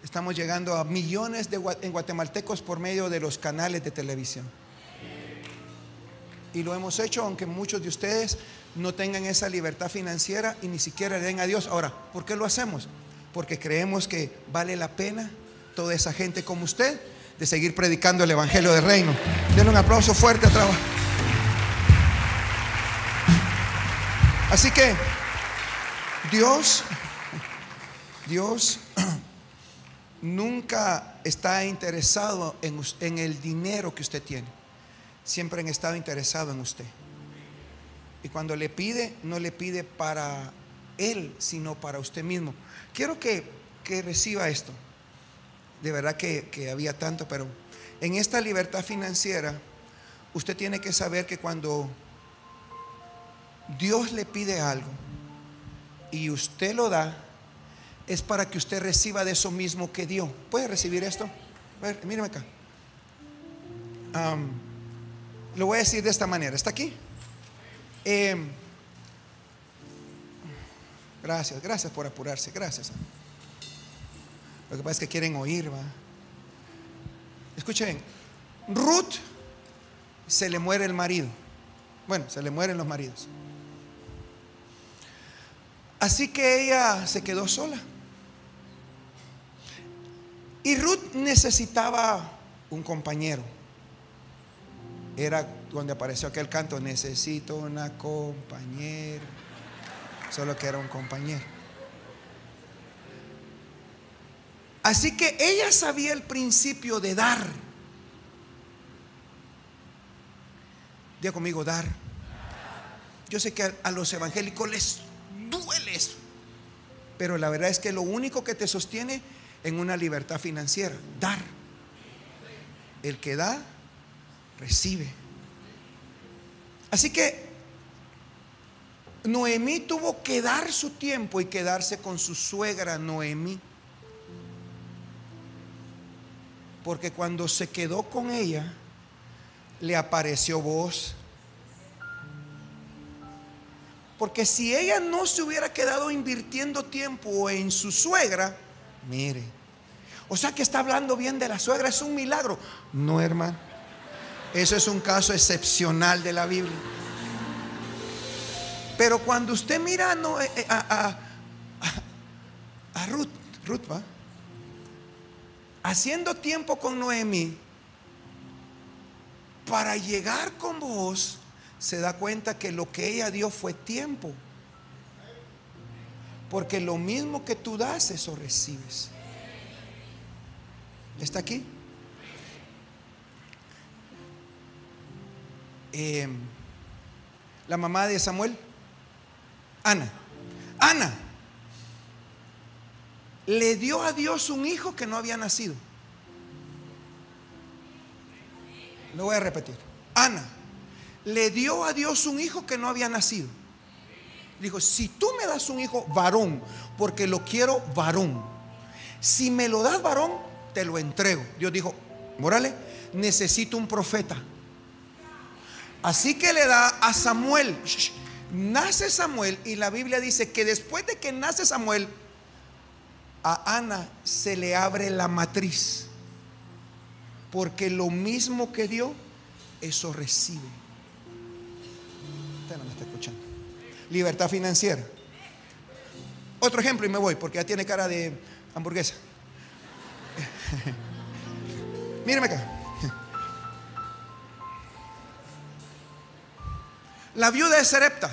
Estamos llegando a millones de guatemaltecos por medio de los canales de televisión. Y lo hemos hecho aunque muchos de ustedes no tengan esa libertad financiera y ni siquiera le den a Dios. Ahora, ¿por qué lo hacemos? Porque creemos que vale la pena toda esa gente como usted de seguir predicando el Evangelio del Reino. Denle un aplauso fuerte a trabajo. Así que Dios, Dios <clears throat> nunca está interesado en, el dinero que usted tiene. Siempre han estado interesado en usted. Y cuando le pide, no le pide para él, sino para usted mismo. Quiero que, que reciba esto. De verdad que había tanto, pero en esta libertad financiera, usted tiene que saber que cuando Dios le pide algo y usted lo da, es para que usted reciba de eso mismo que dio. ¿Puede recibir esto? A ver, míreme acá. Lo voy a decir de esta manera. ¿Está aquí? Em, gracias, gracias por apurarse. Gracias. Lo que pasa es que quieren oír, va. Escuchen, Ruth se le muere el marido. Bueno, se le mueren los maridos. Así que ella se quedó sola. Y Ruth necesitaba un compañero. Era donde apareció aquel canto, necesito una compañera. Solo que era un compañero. Así que ella sabía el principio de dar. Diga conmigo, dar. Yo sé que a, a los evangélicos les duele. Pero la verdad es que lo único que te sostiene en una libertad financiera, dar. El que da, recibe. Así que Noemí tuvo que dar su tiempo y quedarse con su suegra Noemí. Porque cuando se quedó con ella, le apareció voz. Porque si ella no se hubiera quedado invirtiendo tiempo en su suegra, mire, o sea que está hablando bien de la suegra, es un milagro. No, hermano, eso es un caso excepcional de la Biblia. Pero cuando usted mira a, Noé- eh, a, a- Ruth, Ruth va, haciendo tiempo con Noemí, para llegar con vos, se da cuenta que lo que ella dio fue tiempo. Porque lo mismo que tú das, eso recibes. ¿Está aquí? Eh, la mamá de Samuel, Ana. Ana le dio a Dios un hijo que no había nacido. Lo voy a repetir. Ana le dio a Dios un hijo que no había nacido. Dijo, si tú me das un hijo varón, porque lo quiero varón. Si me lo das varón, te lo entrego. Dios dijo, Morales, necesito un profeta. Así que le da a Samuel. Nace Samuel y la Biblia dice que después de que nace Samuel, a Ana se le abre la matriz. Porque lo mismo que dio, eso recibe. No me está escuchando. Libertad financiera. Otro ejemplo y me voy porque ya tiene cara de hamburguesa. <laughs> Míreme acá. La viuda de Serepta,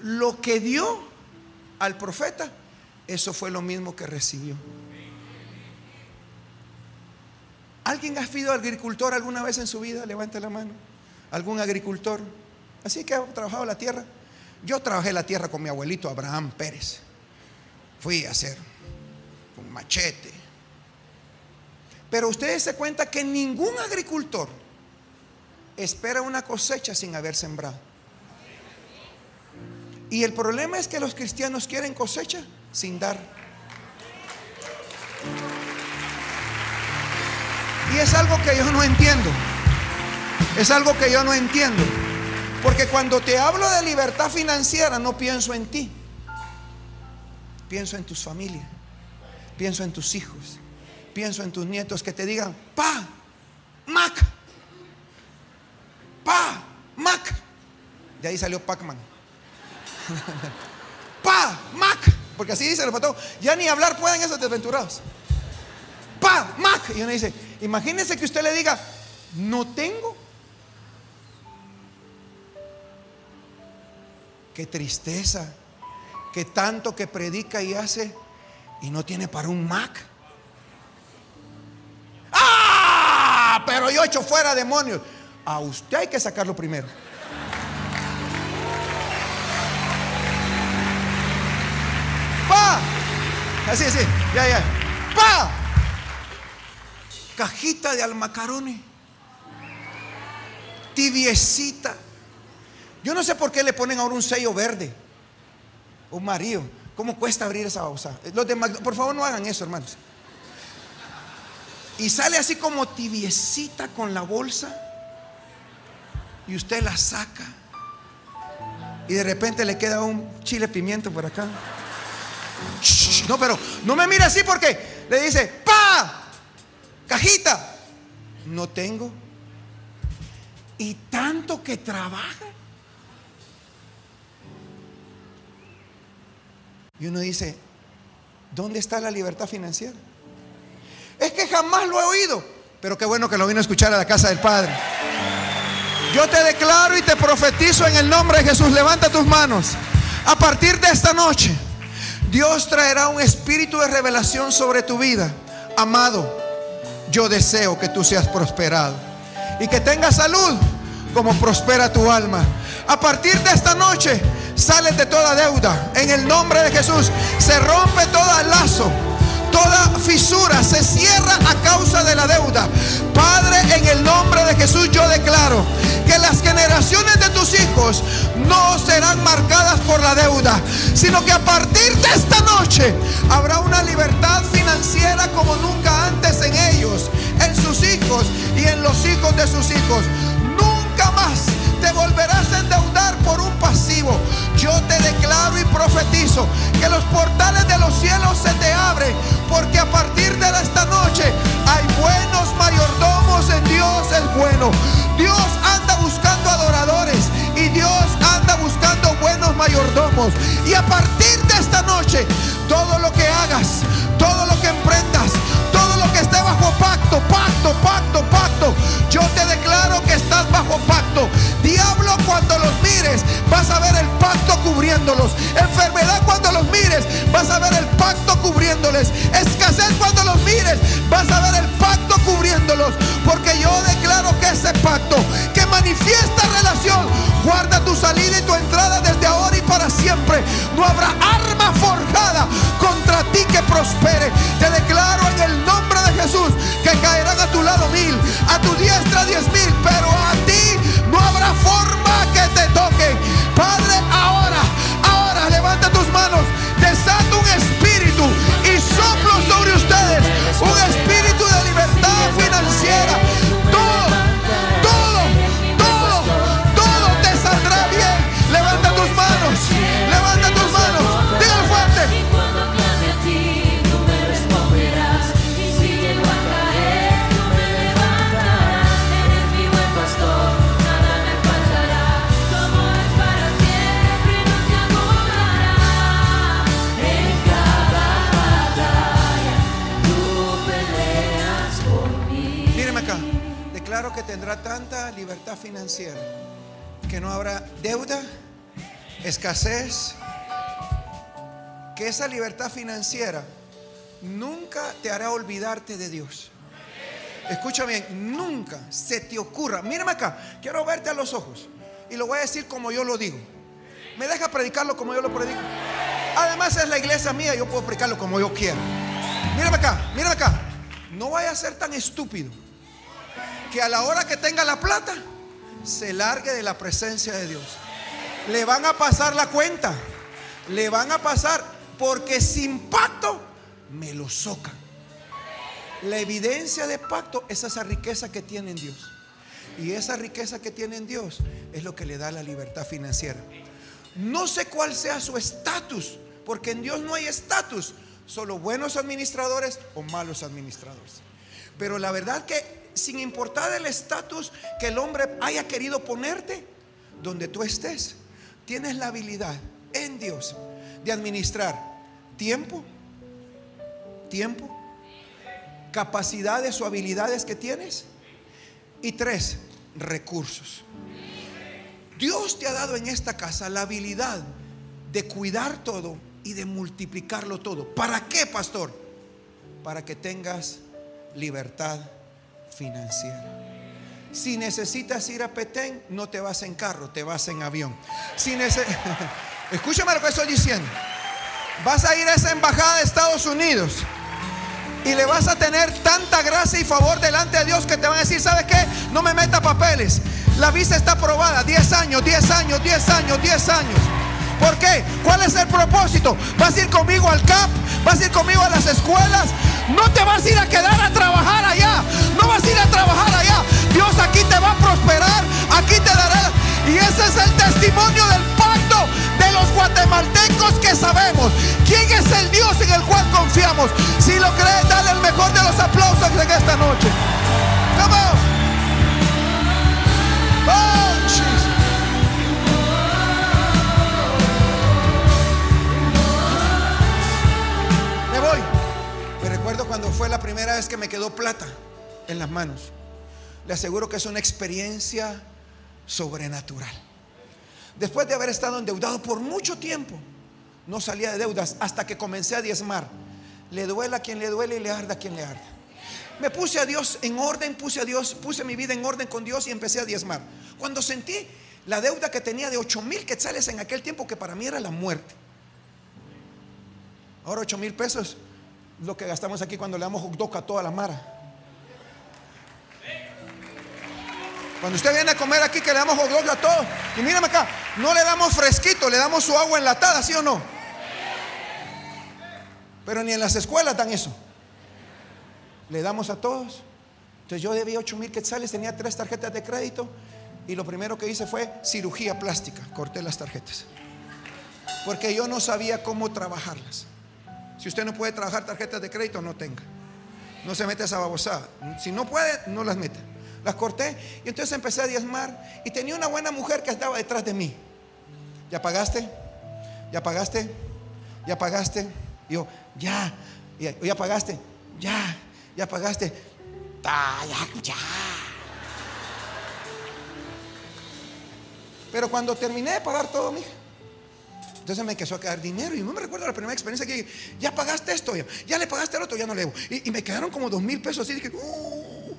lo que dio al profeta, eso fue lo mismo que recibió. ¿Alguien ha sido agricultor alguna vez en su vida? Levante la mano. ¿Algún agricultor? Así que ha trabajado la tierra. Yo trabajé la tierra con mi abuelito Abraham Pérez. Fui a hacer un machete. Pero ustedes se cuenta que ningún agricultor espera una cosecha sin haber sembrado. Y el problema es que los cristianos quieren cosecha sin dar. Y es algo que yo no entiendo. Es algo que yo no entiendo. Porque cuando te hablo de libertad financiera no pienso en ti. Pienso en tus familias. Pienso en tus hijos. Pienso en tus nietos que te digan, pa, Mac. Pa, Mac. De ahí salió Pac-Man. <laughs> Pa, Mac. Porque así dice el patrón. Ya ni hablar pueden esos desventurados. Pa, Mac. Y uno dice, imagínese que usted le diga, no tengo. Qué tristeza. Que tanto que predica y hace y no tiene para un Mac. ¡Ah! Pero yo echo fuera demonios. A usted hay que sacarlo primero. ¡Pa! Así, así. Ya, ya. ¡Pa! Cajita de almacarones. Tibiecita. Yo no sé por qué le ponen ahora un sello verde. Un marido. ¿Cómo cuesta abrir esa bolsa? Los de por favor, no hagan eso, hermanos. y sale así como tibiecita con la bolsa y usted la saca y de repente le queda un chile pimiento por acá. No, pero no me mire así porque le dice, pa, cajita. No tengo. Y tanto que trabaja. Y uno dice, ¿dónde está la libertad financiera? Es que jamás lo he oído. Pero qué bueno que lo vino a escuchar a la casa del Padre. Yo te declaro y te profetizo en el nombre de Jesús. Levanta tus manos. A partir de esta noche, Dios traerá un espíritu de revelación sobre tu vida. Amado, yo deseo que tú seas prosperado y que tengas salud como prospera tu alma. A partir de esta noche, sales de toda deuda. En el nombre de Jesús, se rompe todo lazo. Toda fisura se cierra a causa de la deuda. Padre, en el nombre de Jesús yo declaro que las generaciones de tus hijos no serán marcadas por la deuda, sino que a partir de esta noche habrá una libertad financiera como nunca antes en ellos, en sus hijos y en los hijos de sus hijos. Nunca más te volverás a endeudar por un pasivo. Yo te declaro y profetizo que los portales de los cielos se te abren, porque a partir de esta noche hay buenos mayordomos en Dios es bueno. Dios anda buscando adoradores y Dios anda buscando buenos mayordomos. Y a partir de esta noche, todo lo que hagas, todo lo que emprendas, esté bajo pacto, pacto, pacto, pacto, yo te declaro que estás bajo pacto. Diablo, cuando los mires, vas a ver el pacto cubriéndolos. Enfermedad, escasez, que esa libertad financiera nunca te hará olvidarte de Dios. Escucha bien, nunca se te ocurra. Mírame acá, quiero verte a los ojos y lo voy a decir como yo lo digo. Me deja predicarlo como yo lo predico. Además es la iglesia mía, yo puedo predicarlo como yo quiero. Mírame acá, mírame acá. No vaya a ser tan estúpido que a la hora que tenga la plata se largue de la presencia de Dios. Le van a pasar la cuenta. Le van a pasar porque sin pacto me lo socan. La evidencia de pacto es esa riqueza que tiene en Dios. Y esa riqueza que tiene en Dios es lo que le da la libertad financiera. No sé cuál sea su estatus, porque en Dios no hay estatus, solo buenos administradores o malos administradores. Pero la verdad que sin importar el estatus que el hombre haya querido ponerte, donde tú estés, tienes la habilidad en Dios de administrar tiempo, tiempo, capacidades o habilidades que tienes y tres, recursos. Dios te ha dado en esta casa la habilidad de cuidar todo y de multiplicarlo todo. ¿Para qué, pastor? Para que tengas libertad financiera. Si necesitas ir a Petén, no te vas en carro, te vas en avión. Si nece- <laughs> Escúchame lo que estoy diciendo. Vas a ir a esa embajada de Estados Unidos y le vas a tener tanta gracia y favor delante de Dios que te van a decir, ¿sabes qué? No me meta papeles. La visa está aprobada, 10 años, 10 años, 10 años, 10 años. ¿Por qué? ¿Cuál es el propósito? ¿Vas a ir conmigo al CAP? ¿Vas a ir conmigo a las escuelas? No te vas a ir a quedar a trabajar allá. No vas a ir a trabajar allá. Dios aquí te va a prosperar. Aquí te dará. Y ese es el testimonio del pacto de los guatemaltecos que sabemos. ¿Quién es el Dios en el cual confiamos? Si lo crees, dale el mejor de los aplausos en esta noche. On. Oh, cuando fue la primera vez que me quedó plata en las manos. Le aseguro que es una experiencia sobrenatural. Después de haber estado endeudado por mucho tiempo, no salía de deudas hasta que comencé a diezmar. Le duela a quien le duele y le arda a quien le arda. Me puse a Dios en orden, puse a Dios, puse mi vida en orden con Dios y empecé a diezmar. Cuando sentí la deuda que tenía de 8 mil quetzales en aquel tiempo, que para mí era la muerte. Ahora 8 mil pesos es lo que gastamos aquí cuando le damos hot a toda la mara. Cuando usted viene a comer aquí que le damos hot a todos. Y mírame acá, no le damos fresquito, le damos su agua enlatada, ¿sí o no? Pero ni en las escuelas dan eso. Le damos a todos. Entonces yo debía 8 mil quetzales, tenía tres tarjetas de crédito. Y lo primero que hice fue cirugía plástica. Corté las tarjetas. Porque yo no sabía cómo trabajarlas. Si usted no puede trabajar tarjetas de crédito, no tenga. No se mete esa babosada. Si no puede, no las mete. Las corté y entonces empecé a diezmar. Y tenía una buena mujer que estaba detrás de mí. ¿Ya pagaste? ¿Ya pagaste? ¿Ya pagaste? Y yo, ya. Y, ¿Ya pagaste? Ya. ¿Ya pagaste? "Ah, ya, ya. Pero cuando terminé de pagar todo, mija, entonces me empezó a quedar dinero. Y no me recuerdo la primera experiencia que ya pagaste esto, ya, le pagaste el otro, ya no le debo. Y, me quedaron como dos mil pesos así. Dije, "Oh,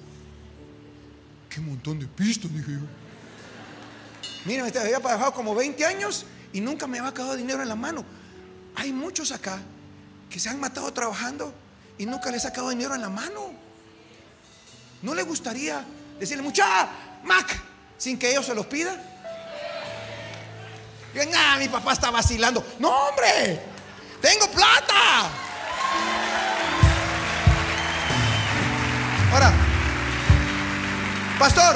qué montón de pistas, dije yo. Mira, me había trabajado como 20 años y nunca me había quedado dinero en la mano. Hay muchos acá que se han matado trabajando y nunca les ha quedado dinero en la mano. ¿No le gustaría decirle, mucha Mac, sin que ellos se los pidan? Ah, mi papá está vacilando. No, hombre, tengo plata. Ahora, pastor,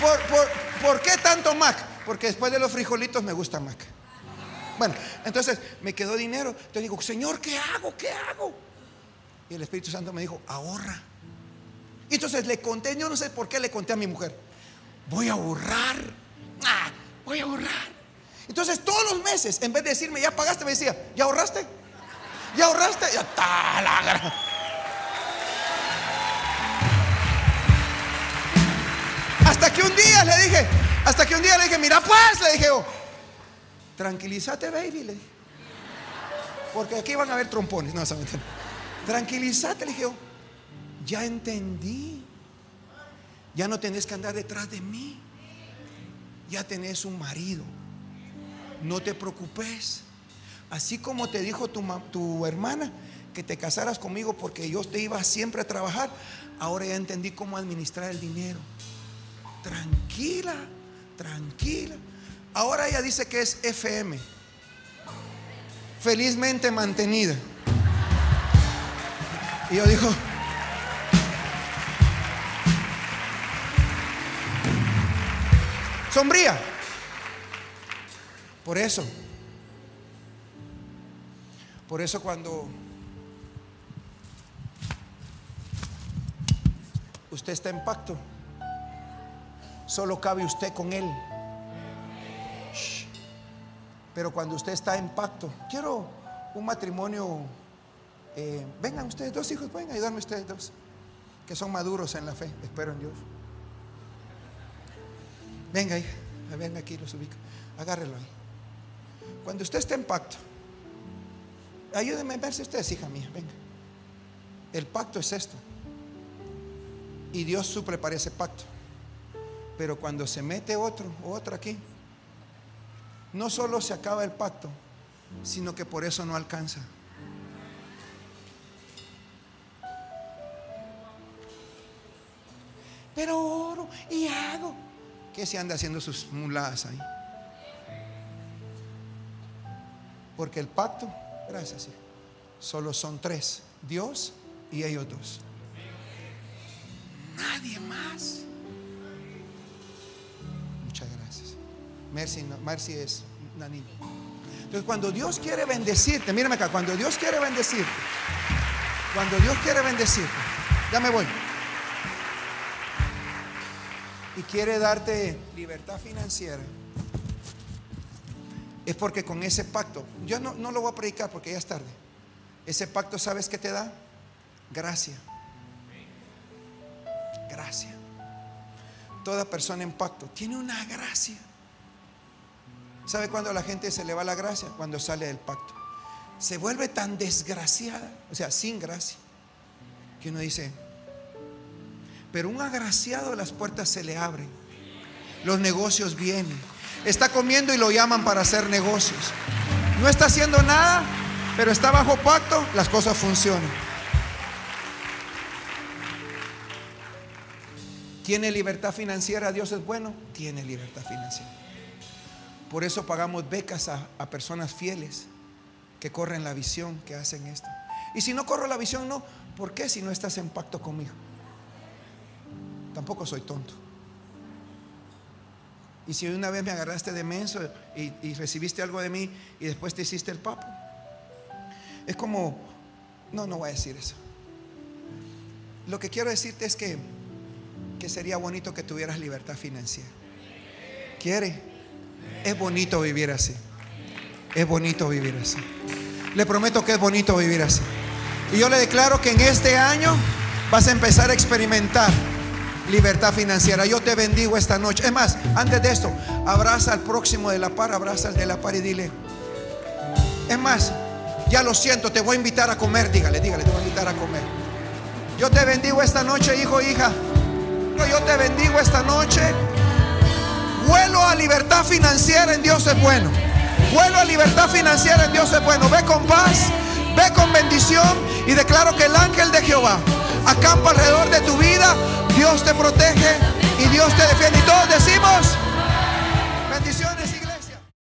¿por, por, por qué tanto Mac? Porque después de los frijolitos me gusta Mac. Bueno, entonces me quedó dinero. Entonces digo, Señor, ¿qué hago? ¿Qué hago? Y el Espíritu Santo me dijo, ahorra. Entonces le conté, yo no sé por qué le conté a mi mujer, voy a ahorrar. Ah, voy a ahorrar. Entonces todos los meses, en vez de decirme, ya pagaste, me decía, ¿ya ahorraste? ¿Ya ahorraste? Ya está la gran- Hasta que un día le dije, hasta que un día le dije, mira pues, le dije, yo, tranquilízate, baby. Porque aquí van a haber trompones, no, se. Tranquilízate, le dije, yo, ya entendí. Ya no tenés que andar detrás de mí. Ya tenés un marido. No te preocupes. Así como te dijo tu, tu hermana que te casaras conmigo porque yo te iba siempre a trabajar, ahora ya entendí cómo administrar el dinero. Tranquila, tranquila. Ahora ella dice que es FM. Felizmente mantenida. Y yo digo, sombría. Por eso, por eso cuando usted está en pacto, solo cabe usted con él. Pero cuando usted está en pacto, quiero un matrimonio, eh, vengan ustedes dos hijos, pueden ayudarme ustedes dos, que son maduros en la fe, espero en Dios. Venga, hija, venga aquí, los ubico, agárrelo ahí. Cuando usted está en pacto, ayúdenme a verse ustedes, hija mía, venga. El pacto es esto. Y Dios suple para ese pacto. Pero cuando se mete otro otra aquí, no solo se acaba el pacto, sino que por eso no alcanza. Pero oro y hago. ¿Qué se anda haciendo sus muladas ahí? Porque el pacto, gracias, hijo, solo son tres, Dios y ellos dos. Nadie más. Muchas gracias. Mercy, Mercy es una niña. Entonces, cuando Dios quiere bendecirte, mírame acá, cuando Dios quiere bendecirte, cuando Dios quiere bendecirte, ya me voy. Y quiere darte libertad financiera. Es porque con ese pacto, yo no, no lo voy a predicar porque ya es tarde. Ese pacto, ¿sabes qué te da? Gracia. Gracia. Toda persona en pacto tiene una gracia. ¿Sabe cuándo a la gente se le va la gracia? Cuando sale del pacto. Se vuelve tan desgraciada, o sea, sin gracia, que uno dice, pero un agraciado las puertas se le abren, los negocios vienen, está comiendo y lo llaman para hacer negocios. No está haciendo nada, pero está bajo pacto, las cosas funcionan. ¿Tiene libertad financiera? ¿Dios es bueno? Tiene libertad financiera. Por eso pagamos becas a, personas fieles que corren la visión, que hacen esto. Y si no corro la visión, no. ¿Por qué si no estás en pacto conmigo? Tampoco soy tonto. Y si una vez me agarraste de menso y, recibiste algo de mí y después te hiciste el papo. Es como, no, no voy a decir eso. Lo que quiero decirte es que, que sería bonito que tuvieras libertad financiera. ¿Quiere? Es bonito vivir así. Es bonito vivir así. Le prometo que es bonito vivir así. Y yo le declaro que en este año vas a empezar a experimentar libertad financiera. Yo te bendigo esta noche. Es más, antes de esto, abraza al próximo de la par, abraza al de la par y dile. Es más, ya lo siento, te voy a invitar a comer. Dígale, dígale, te voy a invitar a comer. Yo te bendigo esta noche, hijo, hija. Yo te bendigo esta noche. Vuelo a libertad financiera en Dios es bueno. Vuelo a libertad financiera en Dios es bueno. Ve con paz, ve con bendición y declaro que el ángel de Jehová acampa alrededor de tu vida, Dios te protege y Dios te defiende. Y todos decimos, bendiciones.